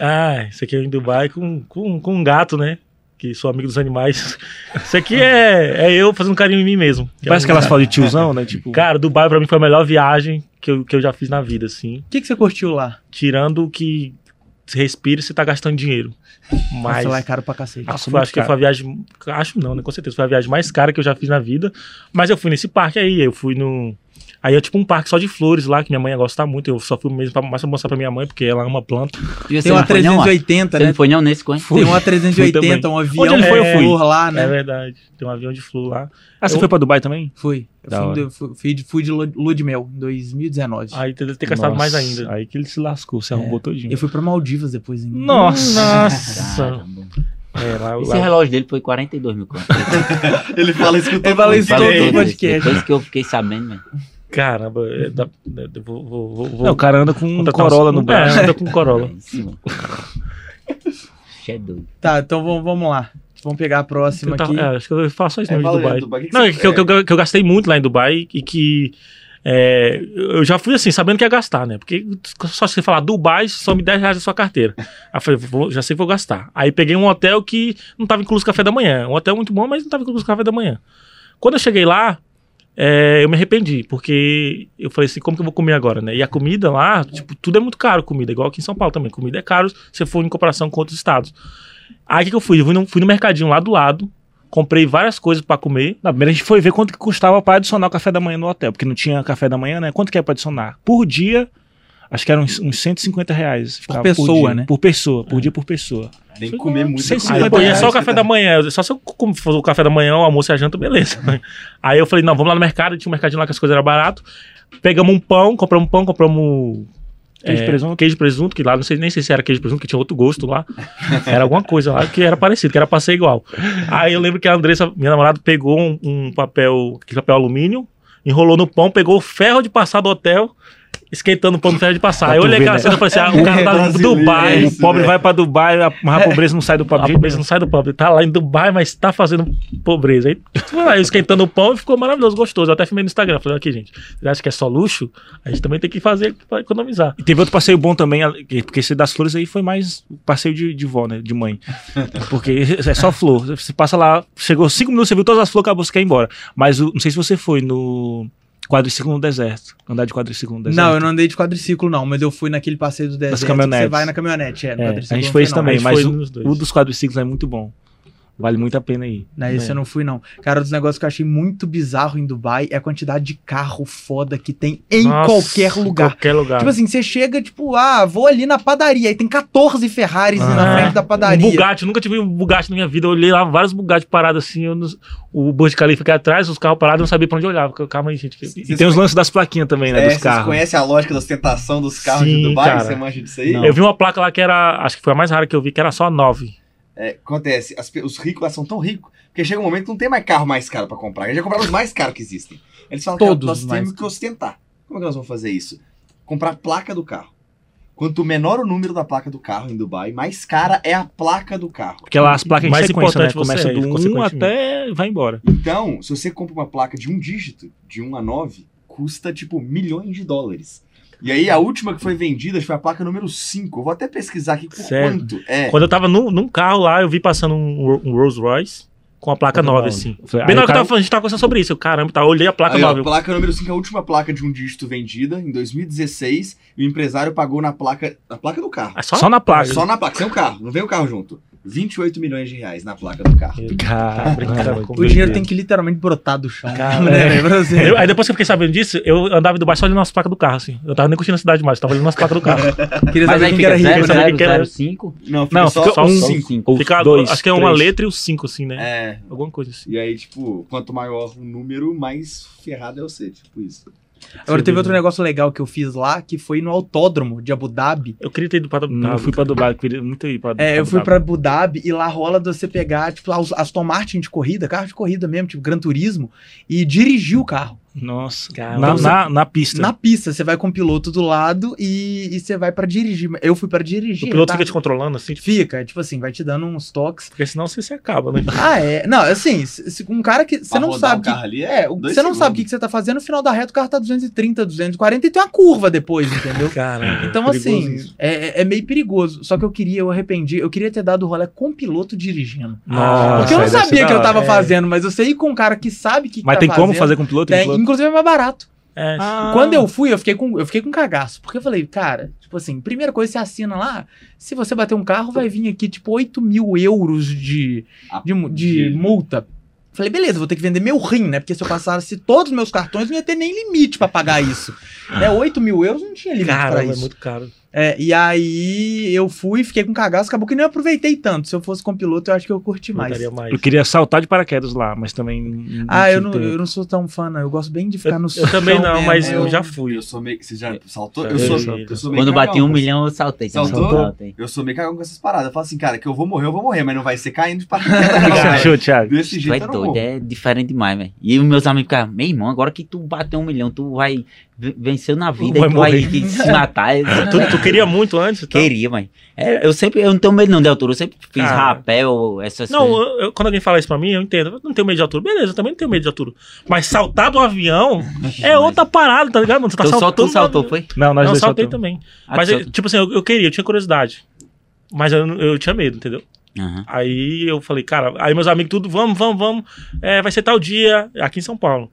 Ah, isso aqui é em Dubai com, com, com um gato, né? Que sou amigo dos animais. Isso aqui é, é eu fazendo carinho em mim mesmo. Parece que elas falam de tiozão, né? Tipo, Cara, Dubai pra mim foi a melhor viagem que eu, que eu já fiz na vida, assim. O que, que você curtiu lá? Tirando o que você respira e você tá gastando dinheiro. Mas. Nossa, lá é caro pra cacete. Acho, acho que foi a viagem. Acho não, né? Com certeza. Foi a viagem mais cara que eu já fiz na vida. Mas eu fui nesse parque aí. Eu fui no. Aí é tipo um parque só de flores lá, que minha mãe ia gostar muito. Eu só fui mesmo pra, mais pra mostrar pra minha mãe, porque ela ama planta. E você Tem uma não foi não, ó? 380, Você né? não foi não nesse, Coen? Tem uma Fui 380, também. um avião Onde ele foi, eu fui. flor lá, né? É verdade. Tem um avião de flor lá. ah, você Eu- foi pra Dubai também? Fui. Eu fui, de, fui, fui de, fui de lu- lua de mel, em 2019. Aí deve ter gastado mais Nossa, ainda. Aí que ele se lascou, se arrombou todinho. Eu fui pra Maldivas depois. Em... Nossa! Caramba. É, lá, Esse lá- relógio dele foi 42 mil conto. Ele fala isso que eu tô Ele fala isso todo podcast. isso, Depois que eu fiquei sabendo, velho. Caramba, é, dá- é, vou, vou, vou, vou, Não, o cara anda com um Corolla no braço. É, anda com Corolla. É é doido. Tá, então vamos, lá. Vamos pegar a próxima aqui. é, acho que eu faço isso É, mesmo de Dubai. Dubai, que que Não, você- que, eu- que eu- que eu gastei muito lá em Dubai e que é, eu já fui assim, sabendo que ia gastar, né? Porque só se você falar Dubai, some 10 reais da sua carteira. Aí eu falei, vou- já sei que vou gastar. Aí peguei um hotel que não tava incluso café da manhã. Um hotel muito bom, mas não tava incluso café da manhã. Quando eu cheguei lá, é, eu me arrependi, porque eu falei assim, como que eu vou comer agora, né? E a comida lá, tipo, tudo é muito caro, comida, igual aqui em São Paulo também. Comida é caro se for em comparação com outros estados. Aí o que, que eu fui? Eu fui no, fui no mercadinho lá do lado, comprei várias coisas pra comer. Na primeira a gente foi ver quanto que custava pra adicionar o café da manhã no hotel, porque não tinha café da manhã, né? Quanto que é pra adicionar? Por dia, acho que eram uns, uns 150 reais. ficava pessoa, dia. né? Por pessoa, por dia por pessoa. Tem que comer muito. Sem comida. Aí, 50 pô, e é reais, só o café da manhã. Só se eu for o café da manhã, o almoço e a janta, beleza. Aí eu falei, não, vamos lá no mercado. Tinha um mercadinho lá que as coisas eram barato. Pegamos um pão, compramos um pão, compramos. Queijo é, presunto? Queijo presunto, que lá não sei nem sei se era queijo presunto, que tinha outro gosto lá. Era alguma coisa lá que era parecido, que era pra ser igual. Aí eu lembro que a Andressa, minha namorada, pegou um, um papel, aquele papel alumínio, enrolou no pão, pegou o ferro de passar do hotel, esquentando o pão no ferro de passar. Aí eu olhei aquela né? cena e falei assim: ah, o cara tá no Brasileiro, Dubai. isso, o pobre velho. vai pra Dubai, a, mas a pobreza não sai do A pobre. pobreza não sai do pobre. Tá lá em Dubai, mas tá fazendo pobreza. Aí lá, esquentando o pão e ficou maravilhoso, gostoso. Eu até filmei no Instagram. Falei, aqui, gente, vocês acham que é só luxo? A gente também tem que fazer pra economizar. E teve outro passeio bom também, porque esse das flores aí foi mais passeio de, de vó, né? De mãe. Porque é só flor. Você passa lá, chegou cinco minutos, você viu todas as flores, acabou, você quer ir embora. Mas não sei se você foi no quadriciclo no deserto. Andar de quadriciclo no deserto. Não, eu não andei de quadriciclo, não, mas eu fui naquele passeio do deserto. que caminhonetes. Você vai na caminhonete, é. No É, a gente fui, isso também, mas foi o, nos dois. o dos quadriciclos é muito bom. Vale muito a pena ir. Não, esse É. eu não fui, não. Cara, um dos negócios que eu achei muito bizarro em Dubai é a quantidade de carro foda que tem em Nossa, qualquer lugar. Em qualquer lugar. Tipo assim, você chega, tipo, ah, vou ali na padaria, aí tem 14 Ferraris na Ah, frente da um padaria. Bugatti, eu nunca tive um Bugatti na minha vida. Eu olhei lá vários Bugatti parados assim. eu não- o Burj Khalifa aqui atrás, os carros parados, eu não sabia pra onde olhar. Calma aí, gente. E tem os lances das plaquinhas também, né? É, dos vocês carros. conhecem a lógica da ostentação dos carros Sim, de Dubai? cara. Você manja disso aí? Eu vi uma placa lá que era. Acho que foi a mais rara que eu vi, que era só 9. É, acontece, as os ricos lá são tão ricos, porque chega um momento que não tem mais carro mais caro pra comprar. Eles já compraram os mais caros que existem. Eles falam Todos que nós temos que ostentar. Como é que nós vamos fazer isso? Comprar a placa do carro. Quanto menor o número da placa do carro em Dubai, mais cara é a placa do carro. Porque lá as placas Mais né? importante você Começa é, do 1 consequentemente. até vai embora. Então, se você compra uma placa de um dígito, de 1 a 9, custa tipo milhões de dólares. E aí a última que foi vendida foi a placa número 5. Eu vou até pesquisar aqui por Sério? quanto. É. Quando eu tava num, num carro lá, eu vi passando um, um Rolls Royce com a placa 9, assim. Bem na o hora que eu cara- tava falando, a gente tava conversando sobre isso. Eu, caramba, tá, eu olhei a placa Aí, ó, 9. a placa número 5 é a última placa de um dígito vendida em 2016 e o empresário pagou na placa, na placa do carro. É só, Só na placa. Só na placa, sem o carro, não vem o carro junto. 28 milhões de reais na placa do carro. Cara, com O dinheiro tem que literalmente brotar do chão. Cara, né? Você- Eu- aí depois que eu fiquei sabendo disso, eu andava em Dubai só olhando as placas do carro, assim. Eu tava nem curtindo a cidade mais, tava olhando as placas do carro. Queria Mas saber quem que fica era rico. 0, saber 0, quem era. 0, 5. Não, Não, só, fica só um, um cinco. 5. Ou Fica, dois, acho que é uma três. letra e o 5, assim, né? É. Alguma coisa assim. E aí, tipo, quanto maior o número, mais ferrado é você, tipo isso. Agora teve outro negócio legal que eu fiz lá, que foi no autódromo de Abu Dhabi. Eu queria ter ido para Não, eu fui pra Dubai, eu queria muito ir pra É, eu fui Dubai. pra Abu Dhabi e lá rola de você pegar, tipo, as Aston Martin de corrida, carro de corrida mesmo, tipo, Gran Turismo, e dirigir o carro. Nossa, Cara, na, então na, na pista. Na pista, você vai com o piloto do lado e, e você vai pra dirigir. Eu fui pra dirigir. O piloto tá? fica te controlando, assim, tipo, Fica, tipo assim, vai te dando uns toques. porque senão você se acaba, né? Ah, é. Não, assim, um cara que. Você não sabe. o que- ali é, o- dois você não sabe o que, que você tá fazendo, no final da reta o carro tá 230, 240 e tem uma curva depois, entendeu? Cara, Então, perigoso assim, é, é- é meio perigoso. Só que eu queria, eu arrependi, eu queria ter dado o rolê com o piloto dirigindo. Nossa, Porque eu não sabia da que eu tava É. fazendo, mas eu sei ir com um cara que sabe o que, que Mas tá tem como fazendo. fazer com o piloto? Tem, piloto? Inclusive é mais barato. É, Ah. Quando eu fui, eu fiquei com eu fiquei com cagaço. Porque eu falei, cara, tipo assim, primeira coisa, você assina lá, se você bater um carro, vai vir aqui, tipo, 8 mil euros de, de, mu- de multa. Falei, beleza, vou ter que vender meu rim, né? Porque se eu passasse todos os meus cartões, não ia ter nem limite pra pagar isso. né? 8 mil euros não tinha limite cara, pra é isso. muito caro. É, e aí eu fui, fiquei com cagaço, acabou que nem aproveitei tanto. Se eu fosse com piloto, eu acho que eu curti mais. Mais. Eu queria saltar de paraquedas lá, mas também. não Ah, eu não, tempo. eu não sou tão fã, não. Eu gosto bem de ficar no Eu também chão não, mesmo. mas eu- eu já fui. Eu sou meio. Você já saltou? Eu sou, eu sou meio Quando bati um milhão, eu saltei. Saltou? Saltei. Eu sou meio cagão com essas paradas. Eu falo assim, cara, que eu vou morrer, eu vou morrer, mas não vai ser caindo de paraquedas. achou, Thiago? Desse Tu é jeito eu não doido, morro. é diferente demais, velho. E os meus amigos ficavam, meu irmão, agora que tu bateu um milhão, tu vai ve- vencer na vida Vai e tu vai morrer. que se matar. Eu- Tu, tu queria muito antes? Então? Queria, mãe. É, eu sempre, eu não tenho medo não de altura, eu sempre fiz Cara. rapel, essas Não, coisas. eu- quando alguém fala isso pra mim, eu entendo. Eu não tenho medo de altura. Beleza, eu também não tenho medo de altura. Mas saltar do avião é outra parada, tá ligado? mano? Você tá Então só saltando tu saltou, foi? Não, nós Não, eu dois saltei saltamos. também. Ah, Mas, tipo assim, eu, eu queria, eu tinha curiosidade. Mas eu, eu tinha medo, entendeu? Aham. Aí eu falei, cara, aí meus amigos tudo, vamos, vamos, vamos. É, vai ser tal dia, aqui em São Paulo.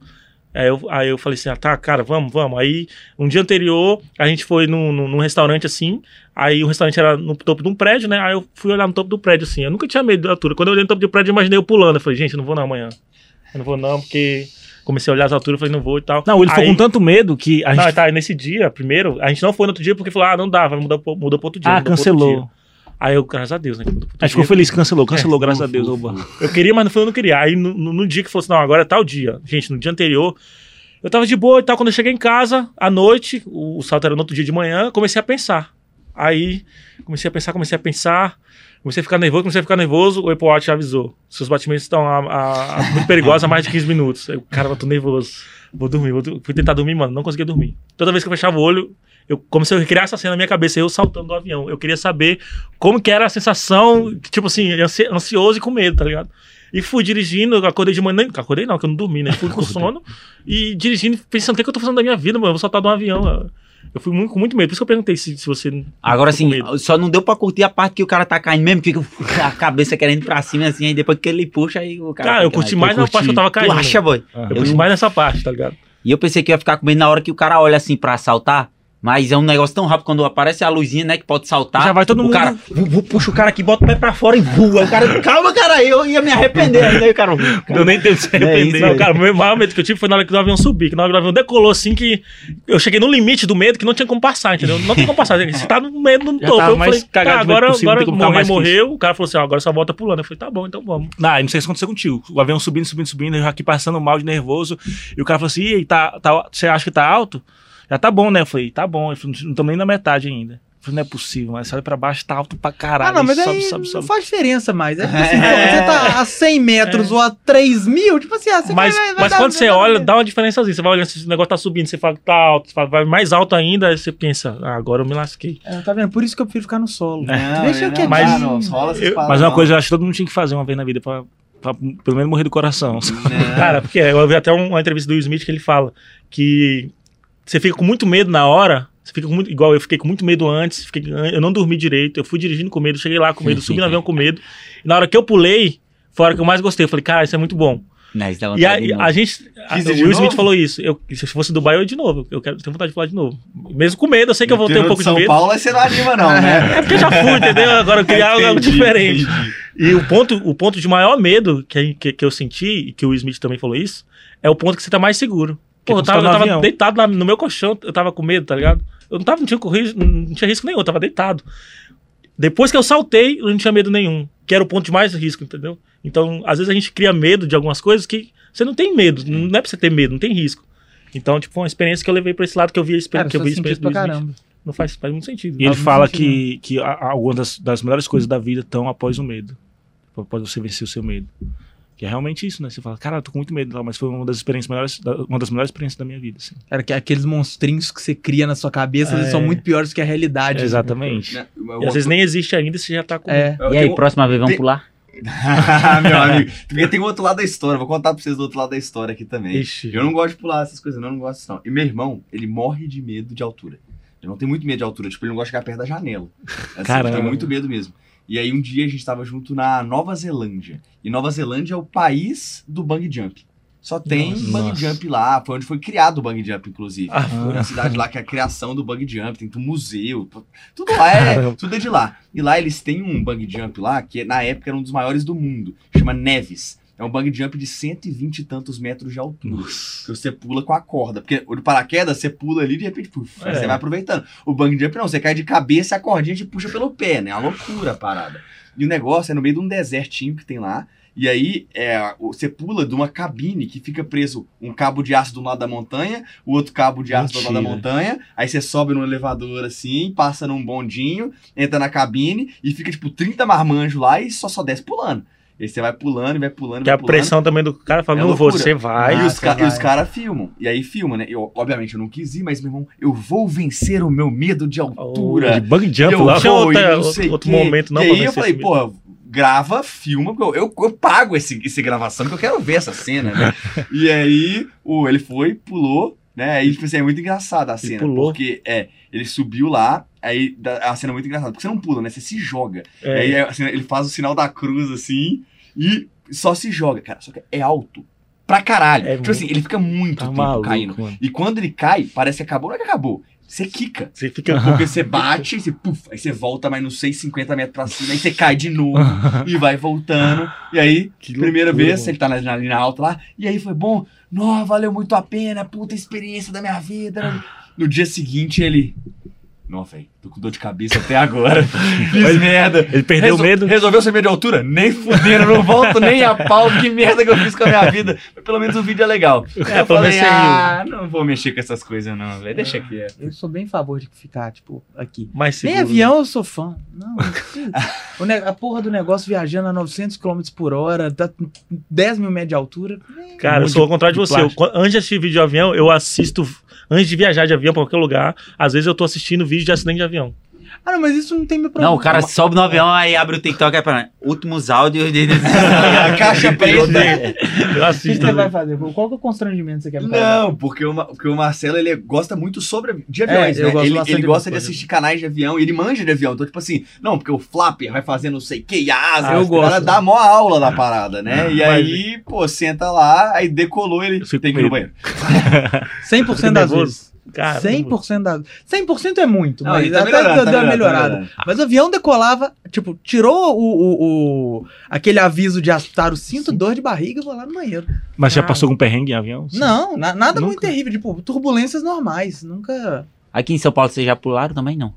Aí eu, aí eu falei assim, ah, tá, cara, vamos, vamos. Aí, um dia anterior, a gente foi num, num, num restaurante assim, aí o restaurante era no topo de um prédio, né? Aí eu fui olhar no topo do prédio, assim. Eu nunca tinha medo da altura. Quando eu olhei no topo do prédio, eu imaginei eu pulando. Eu falei, gente, eu não vou não amanhã. Eu não vou não, porque comecei a olhar as alturas, falei, não vou e tal. Não, ele ficou Aí- com tanto medo que a Não, gente. tá, aí nesse dia, primeiro, a gente não foi no outro dia porque falou, ah, não dá, vai mudar, muda pro outro dia. Ah, mudou pro outro cancelou. dia. Aí eu, graças a Deus, né? que mudou pro outro A gente ficou feliz, cancelou, cancelou, É, graças a Deus. Eu queria, mas não foi, eu não queria. Aí no, no- no dia que falou assim, não, agora é tal dia. Gente, no dia anterior, eu tava de boa e tal. Quando eu cheguei em casa, à noite, o, o salto era no outro dia de manhã, comecei a pensar. Aí, comecei a pensar, comecei a pensar. Comecei a ficar nervoso, comecei a ficar nervoso. O Apple Watch avisou. Seus batimentos estão a, a- a- muito perigosos há mais de 15 minutos. Eu, cara, eu tô nervoso. Vou dormir. Vou, fui tentar dormir, mano. Não conseguia dormir. Toda vez que eu fechava o olho, eu, como se eu essa cena na minha cabeça, eu saltando do avião. Eu queria saber como que era a sensação, tipo assim, ansi- ansioso e com medo, tá ligado? E fui dirigindo, eu acordei de manhã, acordei não, que eu não dormi, né? Fui com sono e dirigindo, pensando, o que, é que eu tô fazendo da minha vida, mano? Eu vou saltar de um avião. Eu fui muito, com muito medo, por isso que eu perguntei se, se você... Agora assim, medo. só não deu pra curtir a parte que o cara tá caindo mesmo, que fica a cabeça querendo ir pra cima assim, aí depois que ele puxa, aí o cara. Cara, eu curti "Ai, mais na parte que eu tava Tu caindo. acha, boy? Eu Eu curti mais nessa parte, tá ligado? E eu pensei que ia ficar com medo na hora que o cara olha assim pra saltar. Mas é um negócio tão rápido quando aparece a luzinha, né? Que pode saltar. Já vai todo o mundo- cara vu- vu- puxa o cara aqui, bota o pé pra fora e voa. O cara, calma, cara, eu ia me arrepender ainda. aí o cara, Deu nem tempo de se É arrepender. isso não, aí. cara, o meu maior medo que eu tive foi na hora que o avião subiu, que na hora que o avião decolou assim, que eu cheguei no limite do medo que não tinha como passar, entendeu? Não tem como passar. Você tá no medo no topo. Eu mais falei, tá, agora, agora morrer, que morreu. O cara falou assim, ó, agora só volta pulando. Eu falei, tá bom, então vamos. Não, não sei se aconteceu contigo. O avião subindo, subindo, subindo, eu aqui passando mal de nervoso. E o cara falou assim: e aí, tá, tá, você acha que tá alto? Já tá bom, né? Eu falei: tá bom. Eu falei, não estamos nem na metade ainda. Eu falei: não é possível, mas sai pra baixo, tá alto pra caralho. Ah, não, mas sobe, aí sobe, não sobe. faz diferença mais. É tipo assim, pô, você tá a 100 metros ou a 3 mil, tipo assim, ah, você Mas, vai, vai mas dar- quando você olha, dá uma diferençazinha. Você vai olhando se o negócio tá subindo, você fala que tá alto, você fala, vai mais alto ainda, aí você pensa, ah, agora eu me lasquei. É, tá vendo? Por isso que eu prefiro ficar no solo. Não, Deixa eu quietinho. mas não, rola Eu- Mas é uma não. coisa eu acho que todo mundo tinha que fazer uma vez na vida pra, pra pelo menos morrer do coração. Cara, porque eu vi até um- uma entrevista do Will Smith que ele fala que você fica com muito medo na hora. Você fica com muito. Igual eu fiquei com muito medo antes. fiquei- eu não dormi direito. Eu fui dirigindo com medo, cheguei lá com medo, subi no avião com medo. E na hora que eu pulei, foi a hora que eu mais gostei. Eu falei, cara, isso é muito bom. Não, isso dá E a, de a gente. A, o Will Smith falou isso. Eu, se fosse Dubai, eu ia de novo. Eu quero, tenho vontade de pular de novo. Mesmo com medo, eu sei que eu vou ter um pouco de de São medo. Paulo aí você não anima, não, né? É porque eu já fui, entendeu? Agora eu queria algo, algo Entendi, diferente. entendi. E o ponto, o ponto de maior medo que, que, que eu senti, e que o Will Smith também falou isso, é o ponto que você tá mais seguro. Que eu tava, eu tava deitado lá no meu colchão, eu tava com medo, tá ligado? Eu não, tava, não, tinha, corrido, não tinha risco nenhum, eu tava deitado. Depois que eu saltei, eu não tinha medo nenhum. Que era o ponto de mais risco, entendeu? Então, às vezes a gente cria medo de algumas coisas que você não tem medo. Não é pra você ter medo, não tem risco. Então, tipo, foi uma experiência que eu levei pra esse lado que eu vi a Cara, experiência. que eu vi a experiência isso pra caramba. Não faz, faz muito sentido. E ele fala sentido, que, que algumas das, das melhores coisas da vida estão após o medo. Após você vencer o seu medo. Que é realmente isso, né? Você fala, cara, eu tô com muito medo, tal, mas foi uma das experiências melhores, uma das melhores experiências da minha vida. Assim. Era que aqueles monstrinhos que você cria na sua cabeça, eles É. são muito piores que a realidade. Exatamente. Né? E às vezes nem existe ainda, você já tá com. É. E aí, próxima vez, vamos tem- pular? Meu amigo, porque tem o outro lado da história. Vou contar pra vocês do outro lado da história aqui também. Ixi. Eu não gosto de pular essas coisas, não, eu não gosto disso, não. E meu irmão, ele morre de medo de altura. Ele não tem muito medo de altura, tipo, ele não gosta de ficar perto da janela. Assim, Caramba. Ele tem muito medo mesmo. E aí um dia a gente tava junto na Nova Zelândia. E Nova Zelândia é o país do bung jump. Só tem Nossa. Nossa. jump lá, foi onde foi criado o bung jump, inclusive. Ah, Foi na cidade lá que é a criação do bug jump, tem um museu, tudo lá é, tudo é de lá. E lá eles têm um bug jump lá, que na época era um dos maiores do mundo, chama Neves. É um bug jump de 120 e tantos metros de altura. Que você pula com a corda. Porque o paraquedas, você pula ali e de repente, puf, É. você vai aproveitando. O bungee jump não, você cai de cabeça e a cordinha te puxa pelo pé, né? É uma loucura a parada. E o negócio é no meio de um desertinho que tem lá. E aí é, você pula de uma cabine que fica preso um cabo de aço do lado da montanha, o outro cabo de aço do lado da Mentira. montanha. Aí você sobe num elevador assim, passa num bondinho, entra na cabine e fica tipo 30 marmanjos lá e só só desce pulando. E aí você vai pulando e vai pulando. Que a vai pulando. pressão também do cara fala, É não vou, loucura. você vai. e os, ca- e os caras filmam. E aí filma, né? Eu, obviamente, eu não quis ir, mas, meu irmão, eu vou vencer o meu medo de altura. De bug jump eu lá. Vou, outra- e não outro- sei outro momento, não, E aí eu falei, pô, grava, filma, eu, eu, eu pago esse, esse gravação, porque eu quero ver essa cena, né? e aí, o, ele foi, pulou, né? Aí, tipo assim, é muito engraçada a cena. pulou? Porque, é, ele subiu lá, aí da- a cena é muito engraçada. Porque você não pula, né? Você se joga. É. Aí assim, ele faz o sinal da cruz assim e só se joga, cara. Só que é alto. Pra caralho. É tipo muito- assim, ele fica muito Tá tempo maluco, caindo. mano. E quando ele cai, parece que acabou, não é que acabou. Você quica. Você fica. Porque você bate, você, puf, aí você volta mais uns 6, 50 metros pra cima, aí você cai de novo e vai voltando. E aí, primeira loucura, vez, mano. ele tá na, na linha alta lá, e aí foi bom. Nossa, valeu muito a pena, puta experiência da minha vida. No dia seguinte, ele. Nossa, velho, tô com dor de cabeça até agora. Fiz merda. Ele perdeu o Resol- medo. Resolveu ser medo de altura? Nem fudendo, não volto nem a pau. Que merda que eu fiz com a minha vida. Mas pelo menos o vídeo é legal. É, eu pelo falei, ah, não vou mexer com essas coisas não, velho. Deixa quieto. Eu sou bem a favor de ficar, tipo, aqui. Mais Nem avião eu sou fã. Não, a porra do negócio viajando a 900 km por hora, tá 10 mil metros de altura. Cara, eu monte sou ao contrário de de você. Eu, antes de assistir vídeo de avião, eu assisto. Antes de viajar de avião pra qualquer lugar, às vezes eu tô assistindo vídeo de acidente de avião. Ah, não, mas isso não tem meu problema. Não, o cara sobe no avião, aí abre o TikTok e para últimos áudios de... A caixa preta. Eu O que assisto. você vai fazer? Qual que é o constrangimento que você quer me fazer? Não, porque o, porque o Marcelo ele gosta muito sobre de aviões, É, eu né? gosto ele ele de gosta de assistir canais de avião e ele manja de avião. Então, tipo assim, não, porque o flapper vai fazer não sei o que, e a asa. Ah, eu o cara gosto. dá mó aula da parada, né? E Mas- aí, pô, senta lá, aí decolou, ele tem que ir no banheiro. 100% das vezes. Cara, 100% das 100% é muito, Não, mas tá até melhorando, deu tá uma melhorando, tá melhorada. melhorando. Mas o avião decolava, tipo, tirou o, o, o- aquele aviso de atar o cinto, dor de barriga, vou lá no banheiro. Mas já Ah. passou com perrengue em avião? Sim. Não, na- nada muito Nunca? terrível, tipo, turbulências normais, nunca... Aqui em São Paulo vocês já pularam também, não?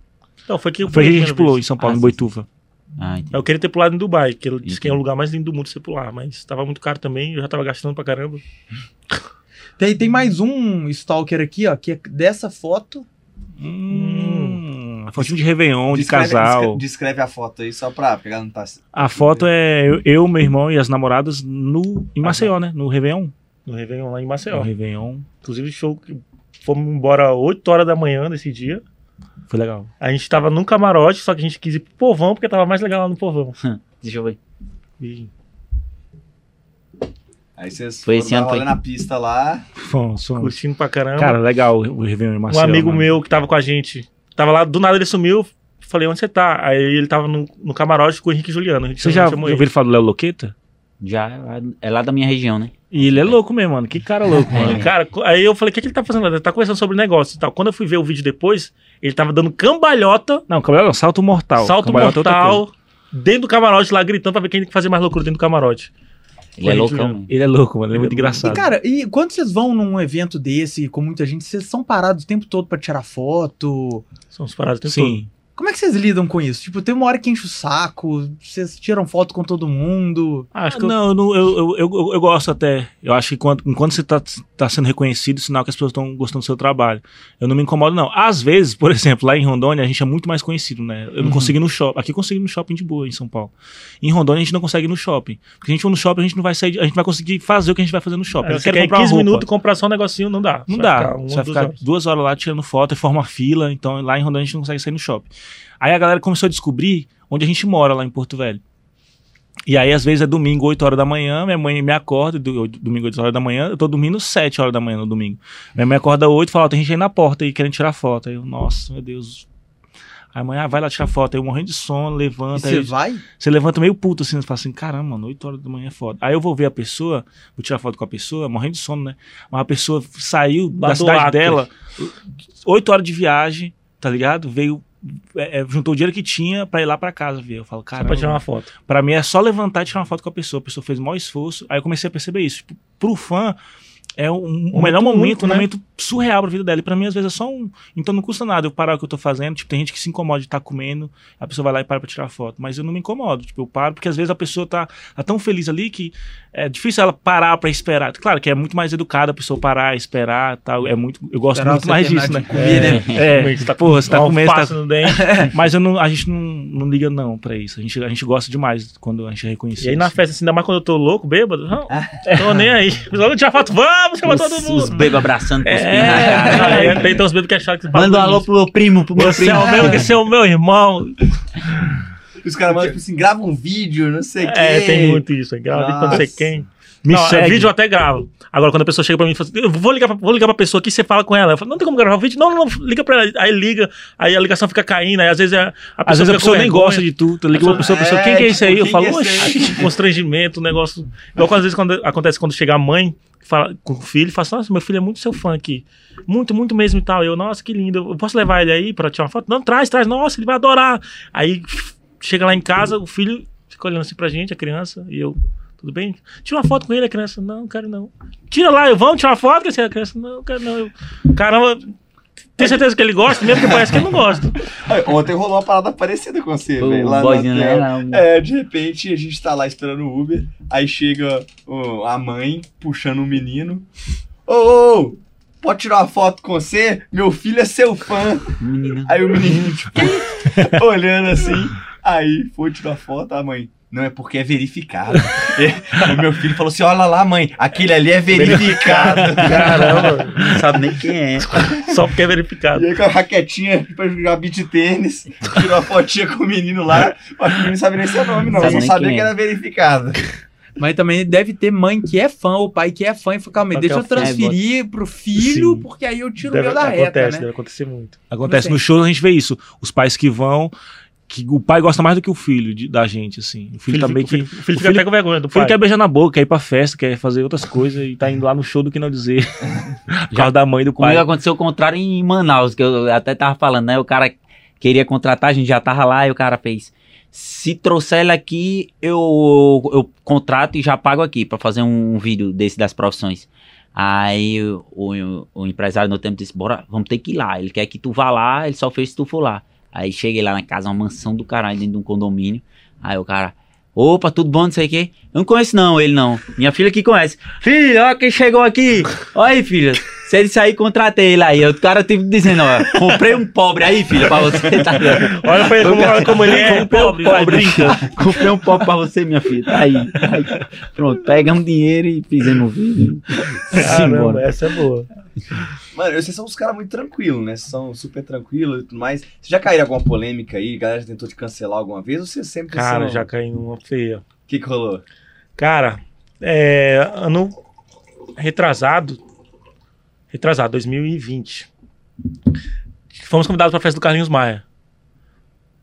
Não, foi que Foi que a gente pulou em vez. São Paulo, Ah, em sim. Boituva. Ah. Eu queria ter pulado em Dubai, que ele disse que é o lugar mais lindo do mundo você pular, mas tava muito caro também, eu já tava gastando pra caramba. Tem, tem mais um stalker aqui, ó, que é dessa foto. Hum, a fotinho de Réveillon, de Descreve- casal. descre- Descreve a foto aí só pra pegar não tá. A foto é eu, eu, meu irmão e as namoradas no, em Maceió, né? No Réveillon. No Réveillon lá em No Maceió. Réveillon. Inclusive, show que fomos embora 8 horas da manhã nesse dia. Foi legal. A gente tava num camarote, só que a gente quis ir pro povão, porque tava mais legal lá no povão. Deixa eu ver. E Aí vocês Foi foram esse dar ano, foi? na pista lá. Fomos, fomos. curtindo pra caramba. Cara, legal o Réveillon em um Maceió. amigo mano. meu que tava com a gente, tava lá, do nada ele sumiu. Falei, onde você tá? Aí ele tava no, no camarote com o Henrique e Juliano. A gente Você já ouviu ele falar do Léo Loqueta? Já é lá da minha região, né? E ele é louco mesmo, mano. Que cara louco, Mano, mano. cara, aí eu falei, o que, que ele tá fazendo lá? Ele tá conversando sobre negócio e tal. Quando eu fui ver o vídeo depois, ele tava dando cambalhota, Não, cambalhota não, salto mortal. salto Cambalhota é mortal, dentro do camarote lá gritando pra ver quem tem que fazer mais loucura dentro do camarote. Ele é loucão. Ele é louco, mano. Ele é muito engraçado. E, cara, e quando vocês vão num evento desse, com muita gente, vocês são parados o tempo todo pra tirar foto? São os parados o tempo Sim. Como é que vocês lidam com isso? Tipo, tem uma hora que enche o saco, vocês tiram foto com todo mundo. Ah, acho que eu- não, eu, não- eu, eu, eu, eu gosto até. Eu acho que enquanto, enquanto você tá, tá sendo reconhecido, sinal que as pessoas estão gostando do seu trabalho. Eu não me incomodo, não. Às vezes, por exemplo, lá em Rondônia, a gente é muito mais conhecido, né? Eu não Uhum. consigo ir no shopping. Aqui eu consigo ir no shopping de boa, em São Paulo. Em Rondônia, a gente não consegue ir no shopping. Porque a gente for no shopping, a gente não vai sair, de- a gente vai conseguir fazer o que a gente vai fazer no shopping. É, eu quero comprar 15 uma roupa. minutos comprar só um negocinho, não dá. Não Você dá. vai ficar uma, você vai ficar horas. duas horas lá tirando foto, e forma fila. Então lá em Rondônia a gente não consegue sair no shopping. Aí a galera começou a descobrir onde a gente mora lá em Porto Velho. E aí, às vezes, é domingo, 8 horas da manhã, minha mãe me acorda, do- domingo, 8 horas da manhã, eu tô dormindo 7 horas da manhã no domingo. Minha mãe acorda 8 e fala, ó, tem gente aí na porta aí querendo tirar foto. Aí eu, nossa, meu Deus. Aí a mãe, ah, vai lá tirar foto. Aí eu morrendo de sono, levanta. você vai? você levanta meio puto assim, você fala assim, caramba, mano, 8 horas da manhã é foda. Aí eu vou ver a pessoa, vou tirar foto com a pessoa, morrendo de sono, né? Mas a pessoa saiu da do cidade dela, 8 horas de viagem, tá ligado? Veio, é, é, juntou o dinheiro que tinha pra ir lá pra casa ver. Eu falo, Só caramba, pra tirar uma foto. pra mim é só levantar e tirar uma foto com a pessoa. A pessoa fez o maior esforço. Aí eu comecei a perceber isso. Tipo, pro fã, é um, o melhor Momento único, um né? momento surreal pra vida dela. E pra mim, às vezes, é só um. Então não custa nada eu parar o que eu tô fazendo. Tipo, tem gente que se incomoda de estar comendo, a pessoa vai lá e para pra tirar foto. Mas eu não me incomodo. Tipo, eu paro, porque às vezes a pessoa tá, tá tão feliz ali que é difícil ela parar pra esperar. Claro que é muito mais educada a pessoa parar, esperar tal. É muito. Eu gosto Esperar muito mais disso, né? comer, né? É, Você tá porra, você tá com comendo, tá alface no dente. mas eu não, a gente não, não liga não pra isso. A gente, a gente gosta demais quando a gente é reconhecido. E aí na assim. festa, assim, ainda mais quando eu tô louco, bêbado, não, tô nem aí. Vamos tirar foto, vamos, chama todo Os, mundo. os bebês abraçando com os É, pinhos. é, tem então os bebês que acharam que Manda um alô pro meu primo, pro meu Você é primo. o meu, esse é o meu irmão. Os caras mandam, tipo assim, grava um vídeo, não sei o quê. É, tem muito isso. Grava vídeo pra não sei Nossa. quem. Me não, é, segue. vídeo eu até gravo. Agora, quando a pessoa chega pra mim e fala assim, eu vou ligar pra, vou ligar pra pessoa aqui, você fala com ela. Eu falo, não tem como gravar o vídeo? Não, não, não, liga pra ela. Aí liga, aí a ligação fica caindo, aí às vezes a, a pessoa, Às vezes a pessoa nem gosta de tu. Tu liga pra pessoa, a pessoa, quem que é esse aí? tipo, Eu falo, é oxi. constrangimento, um negócio. Igual às vezes quando acontece quando chega a mãe fala, com o filho e fala assim, nossa, meu filho é muito seu fã aqui. Muito, muito mesmo e tal. Eu, nossa, que lindo. Eu posso levar ele aí pra tirar uma foto? Não, traz, traz. Nossa, ele vai adorar. Aí chega lá em casa, o filho fica olhando assim pra gente, a criança, e eu. Tudo bem? Tira uma foto com ele, a criança. Não, quero não. Tira lá, eu vamos tirar uma foto com a criança. Não, quero não. Eu, caramba, tem certeza que ele gosta? Mesmo que parece que ele não gosta. Ontem rolou uma parada parecida com você, O velho. Lá no boyzinho, hotel. né? Não. É, de repente a gente tá lá esperando o Uber, aí chega ó, a mãe puxando um menino. Ô, ô, ô, pode tirar uma foto com você? Meu filho é seu fã. Menino. Aí o menino, tipo, olhando assim. Aí foi tirar foto, a mãe. Não, é porque é verificado. E o meu filho falou assim: olha lá, mãe, aquele ali é verificado. Caramba, Não sabe nem quem é. só porque é verificado. E aí com a raquetinha pra jogar beat tênis, tirou a fotinha com o menino lá, mas o menino não sabe nem seu nome, não. Sabe Só sabia que é. era verificado. Mas também deve ter mãe que é fã ou pai que é fã e fica, calma deixa eu é fã, transferir pro filho, Sim. porque aí eu tiro o Deve, meu da acontece, reta, né? deve acontecer muito. Acontece no show, a gente vê isso. Os pais que vão, que o pai gosta mais do que o filho de- da gente, assim. O filho, também fica, que. o filho, o filho fica até com vergonha do O filho pai. quer beijar na boca, quer ir pra festa, quer fazer outras coisas e tá indo lá no show do que não dizer. Causa da mãe do pai. Comigo aconteceu o contrário em Manaus, que eu até tava falando, né? O cara queria contratar, a gente já tava lá e o cara fez. Se trouxer ele aqui, eu, eu contrato e já pago aqui pra fazer um vídeo desse das profissões. Aí o, o, o empresário no tempo disse: Bora, vamos ter que ir lá. Ele quer que tu vá lá, ele só fez se tu for lá. Aí cheguei lá na casa, uma mansão do caralho dentro de um condomínio. Aí o cara, opa, tudo bom, não sei o quê. Eu não conheço não, ele não. Minha filha que conhece. Filha, olha quem chegou aqui. Olha aí, filha. Se ele sair, contratei ele aí. O cara teve dizendo, ó, comprei um pobre aí, filha, pra você. Tá? Olha pra ele como, olha como ele é Comprei um pobre, vai, comprei um pobre pra você, minha filha. Tá aí. Aí, Pronto, pegamos dinheiro e fizemos o vídeo. Caramba, essa é boa. Mano, vocês são uns caras muito tranquilos, né? Vocês são super tranquilos e tudo mais. Vocês já caíram em alguma polêmica aí? A galera já tentou te cancelar alguma vez? Ou vocês sempre Cara, são... já caí numa feia. O que que rolou? Cara, é, ano retrasado, retrasado, 2020. Fomos convidados para a festa do Carlinhos Maia.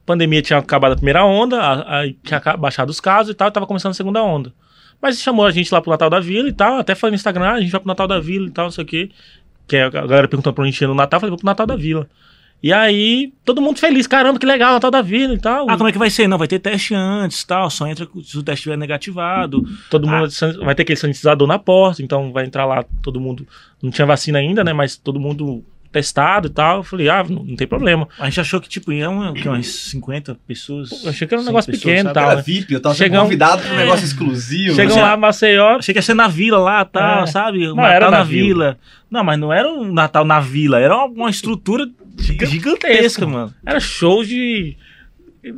pandemia tinha acabado a primeira onda, a- aí tinha baixado os casos e tal, e tava começando a segunda onda. Mas chamou a gente lá pro Natal da Vila e tal, até falei no Instagram, ah, a gente vai pro Natal da Vila e tal, não sei o quê. Que a galera perguntando pra onde a ia no Natal, eu falei, vou pro Natal da Vila. E aí, todo mundo feliz, caramba, que legal, Natal da Vila e tal. Ah, como é que vai ser? Não, vai ter teste antes e tal. Só entra se o teste estiver negativado. Todo mundo san- vai ter aquele sanitizador na porta, então vai entrar lá todo mundo. Não tinha vacina ainda, né? Mas todo mundo testado e tal. Eu falei, ah, não, não tem problema. A gente achou que, tipo, iam o quê? umas 50 pessoas. Eu achei que era um 100 negócio pessoas, pequeno e sabe? tal. Era né? VIP, eu tava Chegam- convidado pra um negócio exclusivo. Chegam lá, Maceió. Achei que ia ser na vila lá, tal, É. sabe? O Não, Natal era na na vila. Não, mas não era um Natal na vila, era uma, uma estrutura giga- gigantesca, mano. Era show de.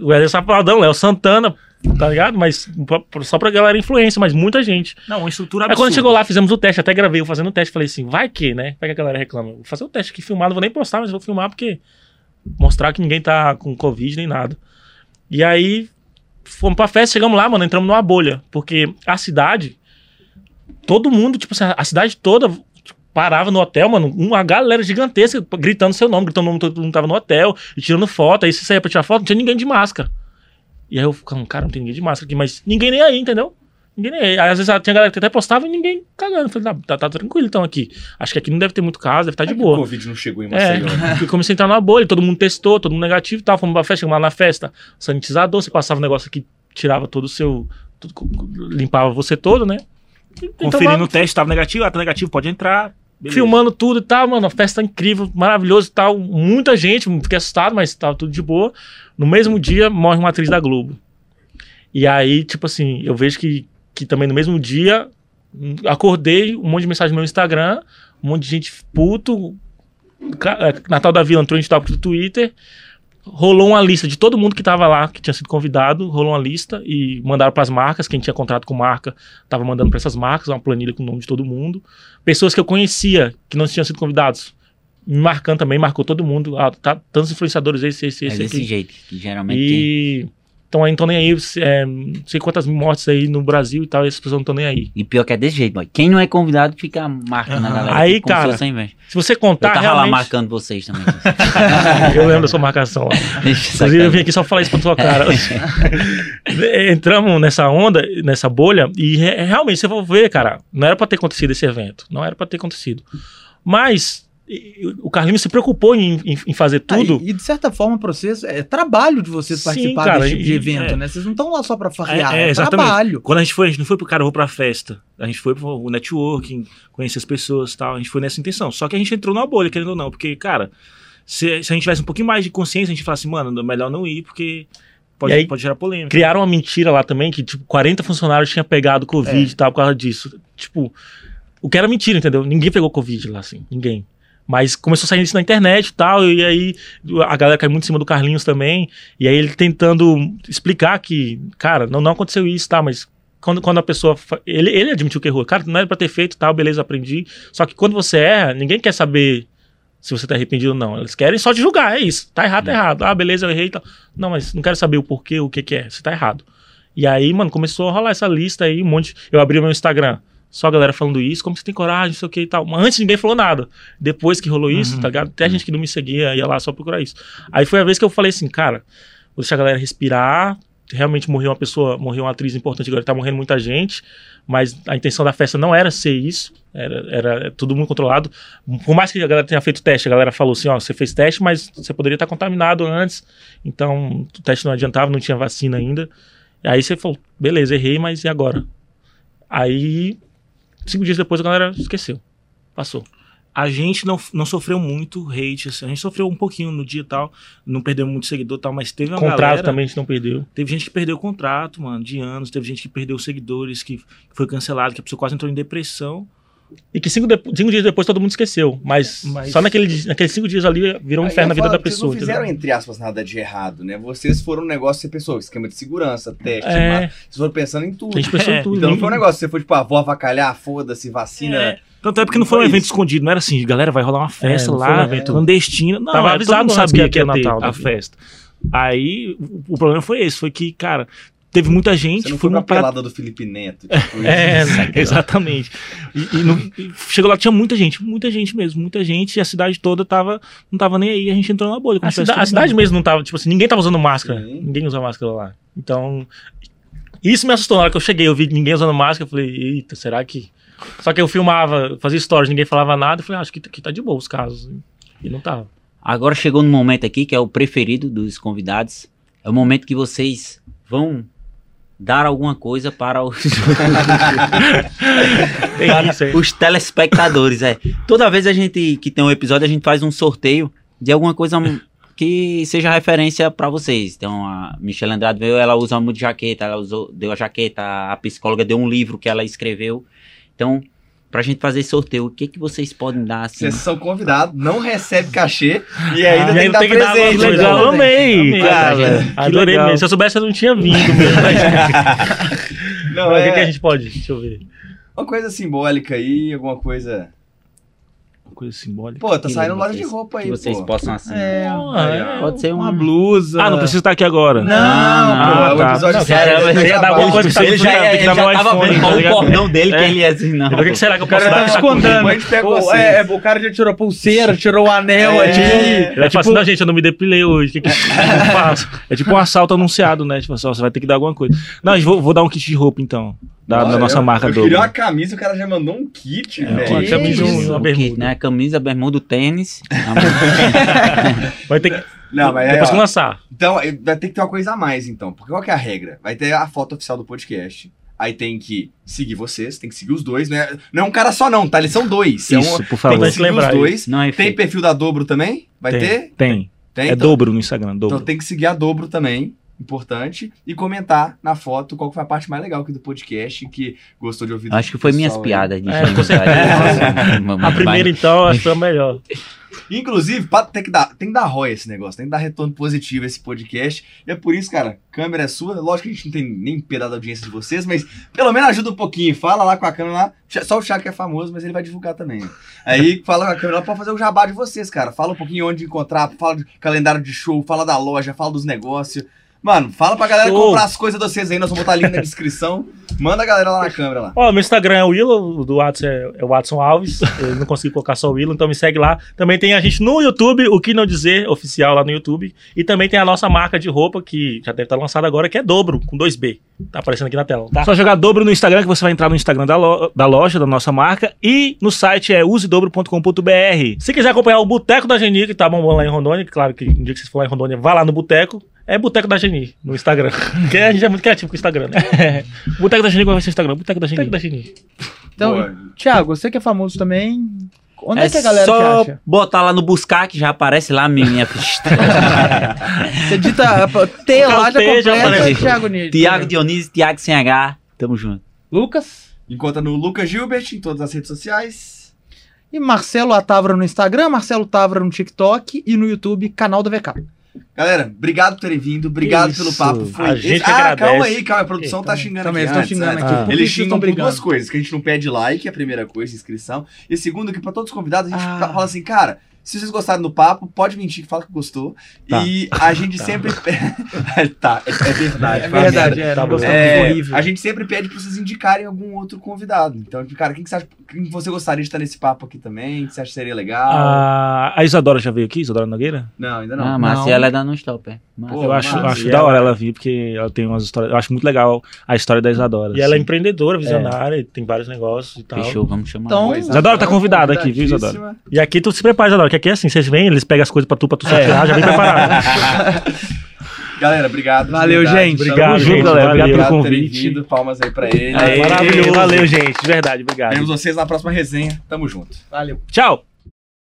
O Eder Safadão, Léo Santana, tá ligado? Mas pra- só pra galera influência, mas muita gente. Não, uma estrutura Aí absurda. quando chegou lá, fizemos o teste, até gravei eu fazendo o teste, falei assim, vai que, né? Vai que a galera reclama. Vou fazer o teste aqui filmado, vou nem postar, mas vou filmar porque mostrar que ninguém tá com Covid nem nada. E aí fomos pra festa, chegamos lá, mano, entramos numa bolha, porque a cidade, todo mundo, tipo assim, a cidade toda parava no hotel, mano, uma galera gigantesca gritando seu nome, gritando o nome, todo mundo tava no hotel, e tirando foto, aí você saía pra tirar foto, não tinha ninguém de máscara. E aí eu ficava, cara, não tem ninguém de máscara aqui, mas ninguém nem aí, entendeu? Ninguém nem aí. Aí, Às vezes tinha galera que até postava e ninguém cagando. Falei, tá, tá, tá tranquilo então aqui. Acho que aqui não deve ter muito caso, deve estar de É O boa. Covid não chegou em É, Maceió. né? eu comecei a entrar numa bolha, todo mundo testou, todo mundo negativo e tal. Fomos pra festa, chegamos lá na festa, sanitizador, você passava um negócio aqui, tirava todo o seu. tudo limpava você todo, né? Então, Conferindo lá, o teste, tava negativo, ah, tá negativo, pode entrar. Beleza. filmando tudo e tal, mano. A festa incrível, maravilhoso e tal. Muita gente, fiquei assustado, mas tava tudo de boa. No mesmo dia, morre uma atriz da Globo. E aí, tipo assim, eu vejo que, que também no mesmo dia, acordei, um monte de mensagem no meu Instagram, um monte de gente puto. Eh, Natal da Vila entrou em top do Twitter. Rolou uma lista de todo mundo que tava lá, que tinha sido convidado, rolou uma lista e mandaram pras marcas, quem tinha contrato com marca, tava mandando pra essas marcas, uma planilha com o nome de todo mundo pessoas que eu conhecia que não tinham sido convidados me marcando também, marcou todo mundo. Ah, tá, tantos influenciadores, esse, esse, É esse desse aqui. jeito, que geralmente. E então aí não estão nem aí, é, não sei quantas mortes aí no Brasil e tal, e essas pessoas não estão nem aí. E pior que é desse jeito, boy. Quem não é convidado fica marcando a Aham. galera. Aí, se cara, inveja. Se você Eu contar tava lá realmente, marcando vocês também. eu lembro da sua marcação lá. Inclusive eu vim aqui só falar isso pra tua cara. Entramos nessa onda, nessa bolha, e re- realmente, você vai ver, cara, não era pra ter acontecido esse evento. Não era pra ter acontecido. Mas e- o Carlinhos se preocupou em, em- em fazer tudo. Ah, e, e, de certa forma, o processo é trabalho de vocês Sim, participar cara, desse tipo de evento, é. né? Vocês não estão lá só pra farrear, É, é, é, exatamente. trabalho. Quando a gente foi, a gente não foi pro cara, eu vou pra festa. A gente foi pro networking, conhecer as pessoas e tal. A gente foi nessa intenção. Só que a gente entrou numa bolha, querendo ou não. Porque, cara, se, se a gente tivesse um pouquinho mais de consciência, a gente falasse, mano, melhor não ir, porque pode, aí, pode gerar polêmica. Criaram uma mentira lá também, que tipo, 40 funcionários tinham pegado Covid É. e tal por causa disso. Tipo, o que era mentira, entendeu? Ninguém pegou Covid lá, assim, ninguém. Mas começou a sair isso na internet e tal, e aí a galera caiu muito em cima do Carlinhos também, e aí ele tentando explicar que, cara, não, não aconteceu isso, tá, mas quando, quando a pessoa. Ele, ele admitiu que errou. Cara, não era pra ter feito tal, beleza, aprendi. Só que quando você erra, ninguém quer saber se você tá arrependido ou não. Eles querem só te julgar, é isso. Tá errado, tá errado. Ah, beleza, eu errei e tal. Não, mas não quero saber o porquê, o que que é. Você tá errado. E aí, mano, começou a rolar essa lista aí, um monte. Eu abri o meu Instagram. Só a galera falando isso, como você tem coragem, não sei o que e tal. Mas antes ninguém falou nada. Depois que rolou isso, Uhum. tá ligado? Até gente que não me seguia ia lá só procurar isso. Aí foi a vez que eu falei assim, cara, vou deixar a galera respirar. Realmente morreu uma pessoa, morreu uma atriz importante, agora tá morrendo muita gente. Mas a intenção da festa não era ser isso. Era, era tudo muito controlado. Por mais que a galera tenha feito teste, a galera falou assim: ó, você fez teste, mas você poderia estar contaminado antes. Então o teste não adiantava, não tinha vacina ainda. Aí você falou: beleza, errei, mas e agora? Aí, cinco dias depois, a galera esqueceu. Passou. A gente não, não sofreu muito hate, assim. a gente sofreu um pouquinho no dia e tal, não perdeu muito seguidor e tal, mas teve uma Contrato galera... também a gente não perdeu. Teve gente que perdeu o contrato, mano, de anos, teve gente que perdeu seguidores, que foi cancelado, que a pessoa quase entrou em depressão. E que cinco, de- cinco dias depois todo mundo esqueceu. Mas, Mas- só naquele, naqueles cinco dias ali virou um inferno na vida falo da que pessoa. Vocês não fizeram, entendeu? entre aspas, nada de errado, né? Vocês foram um negócio, você pensou, esquema de segurança, teste, É. mas vocês foram pensando em tudo. A gente pensou É, em tudo. Então não né? foi um negócio, você foi tipo, ah, vou avacalhar, foda-se, vacina. É, tanto é porque não foi um Foi evento isso. escondido, não era assim, galera, vai rolar uma festa É, não foi lá, um evento- clandestina. Não, Tava é, avisado antes sabia que ia que ia ter ter Natal, a né? festa. Aí, o, o problema foi esse, foi que, cara, teve muita gente, Você não foi foi pra uma parada pelada do Felipe Neto. Tipo, É, isso. Exatamente. E, e não- e chegou lá, tinha muita gente, muita gente mesmo, muita gente, e a cidade toda tava, não tava nem aí, a gente entrou na bolha. A, cida- a cidade mesmo não tava, tipo assim, ninguém tava usando máscara. Sim. Ninguém usa máscara lá. Então, isso me assustou na hora que eu cheguei. Eu vi ninguém usando máscara. Eu falei, eita, será que. Só que eu filmava, fazia stories, ninguém falava nada. Eu falei, ah, acho que aqui tá de boa os casos. E não tava. Agora chegou no momento aqui que é o preferido dos convidados. É o momento que vocês vão dar alguma coisa para os, isso aí. os telespectadores. É. Toda vez a gente que tem um episódio, a gente faz um sorteio de alguma coisa que seja referência para vocês. Então a Michelle Andrade veio, ela usa muito jaqueta, ela usou, deu a jaqueta, a psicóloga deu um livro que ela escreveu. Então, pra gente fazer sorteio, o que que vocês podem dar assim? Vocês são convidados, não recebe cachê e ainda E tem que dar tem que dar presente. uma- legal, né? amei. Amei, Cara, cara. velho. Adorei legal. mesmo. Se eu soubesse, eu não tinha vindo mesmo. Mas, Não, mas o que, é que a gente pode? Deixa eu ver. uma coisa simbólica aí, alguma coisa... Uma coisa simbólica. Pô, tá saindo vocês- loja de roupa aí, que vocês pô. possam assim. É, é. Pode ser uma um blusa. Ah, não precisa estar aqui agora. Não, Ah, o tá. episódio Não, sai caramba, daqui você a ia dar pouco. alguma coisa Ele já, que ele já o tava vendo qual tá o cordão dele que É. ele ia assim, não. O que, será que eu O posso cara tá Tá escondendo. Depois a gente pega Pô, vocês. é, o cara já tirou a pulseira, tirou o anel. É. É, tipo, Ele assim, não, gente, eu não me depilei hoje. O que, eu faço? É tipo um assalto anunciado, né? Tipo, só, você vai ter que dar alguma coisa. Não, vou dar um kit de roupa, então. Da, da nossa eu- marca Eu do. queria uma camisa, o cara já mandou um kit, É, velho. uma camisa isso? uma bermuda. kit, né? Camisa, bermuda, tênis. Vai ter que. Não, mas é, Depois ó, que lançar. Então, eh, vai ter que ter uma coisa a mais, então. Porque qual que é a regra? Vai ter a foto oficial do podcast. Aí tem que seguir vocês, tem que seguir os dois, né? Não é um cara só, não, tá? Eles são dois. é um, Isso, por tem favor. que seguir lembrar os dois. Não é Tem perfil da Dobro também? Vai tem, ter? Tem. Tem. É então, dobro no Instagram, dobro. Então tem que seguir a Dobro também. Importante. E comentar na foto qual que foi a parte mais legal aqui do podcast que gostou de ouvir. Acho que foi minhas pessoal aí. piadas de É, aí. A primeira, então, acho que foi a melhor. Inclusive, tem que, dar, tem que dar ROI esse negócio, tem que dar retorno positivo esse podcast. E é por isso, cara, câmera é sua. Lógico que a gente não tem nem pedaço da audiência de vocês, mas pelo menos ajuda um pouquinho. Fala lá com a câmera lá. Só o que é famoso, mas ele vai divulgar também. Aí fala com a câmera lá pra fazer o jabá de vocês, cara. Fala um pouquinho onde encontrar, fala de calendário de show, fala da loja, fala dos negócios. Mano, fala pra galera Show. comprar as coisas de vocês aí, nós vamos botar link na descrição. Manda a galera lá na câmera lá. Ó, meu Instagram é o Willow, o do Watson é, é o Watson Alves. Eu não consegui colocar só o Willow, então me segue lá. Também tem a gente no YouTube, o que não dizer, oficial lá no YouTube. E também tem a nossa marca de roupa, que já deve estar lançada agora, que é Dobro, com 2B. Tá aparecendo aqui na tela, tá? Só jogar Dobro no Instagram, que você vai entrar no Instagram da, lo- da loja, da nossa marca. E no site é usedobro.com.br. Se quiser acompanhar o Boteco da Geni, que tá bombando lá em Rondônia, que claro que um dia que vocês for lá em Rondônia, vá lá no Boteco. É Boteco da Geni, no Instagram. Porque a gente é muito criativo com o Instagram, né? Boteco da Geni, qual vai ser o Instagram? Boteco da Geni. Boteco da Geni. Então, Boa. Thiago, você que é famoso também. Onde é, É que a galera te só acha? botar lá no buscar que já aparece lá a minha Você dita T lá, já completa aparece. Thiago Nid. Tiago Dionísio, Tiago sem H. Tamo junto. Lucas Encontra no Lucas Gilbert em todas as redes sociais. e Marcelo Atavra no Instagram, Marcelo Tavra no TikTok e no YouTube, canal da VK. Galera, obrigado por terem vindo, obrigado Isso. pelo papo. Foi A gente Ah, agradece. calma aí, calma, a produção tá Eita, xingando Também aqui antes, xingando né? aqui. Ah. Eles xingam por duas coisas, que a gente não pede like, é a primeira coisa, inscrição. E segundo, que pra todos os convidados, a gente Ah. fala assim, cara, se vocês gostaram do papo, pode mentir que fala que gostou. Tá. E a gente sempre... tá, é, é verdade. É verdade, é, Tá É, horrível. a gente sempre pede pra vocês indicarem algum outro convidado. Então, cara, quem que você acha quem que você gostaria de estar nesse papo aqui também? Que você acha que seria legal? A, a Isadora já veio aqui, Isadora Nogueira? Não, ainda não. Ah, mas Não. ela é da Non-Stop, é. Mas- Pô, eu acho, massa. acho da hora ela vir, porque ela tem umas histórias. Eu acho muito legal a história da Isadora. E ela é assim. empreendedora, visionária, tem vários negócios e tal. Fechou, vamos chamar. Então, Isadora tá convidada aqui, viu, Isadora? E aqui tu se prepara, Isadora, que aqui é assim, vocês vêm, eles pegam as coisas pra tu, pra tu sortear, já vem preparado. Galera, obrigado. Valeu, verdade. gente. Tamo Obrigado, junto, gente, galera. valeu Obrigado pelo convite. vindo. Palmas aí pra ele. Aê, Maravilhoso. Valeu, gente, de verdade, obrigado. Vemos vocês na próxima resenha. Tamo junto. Valeu. Tchau!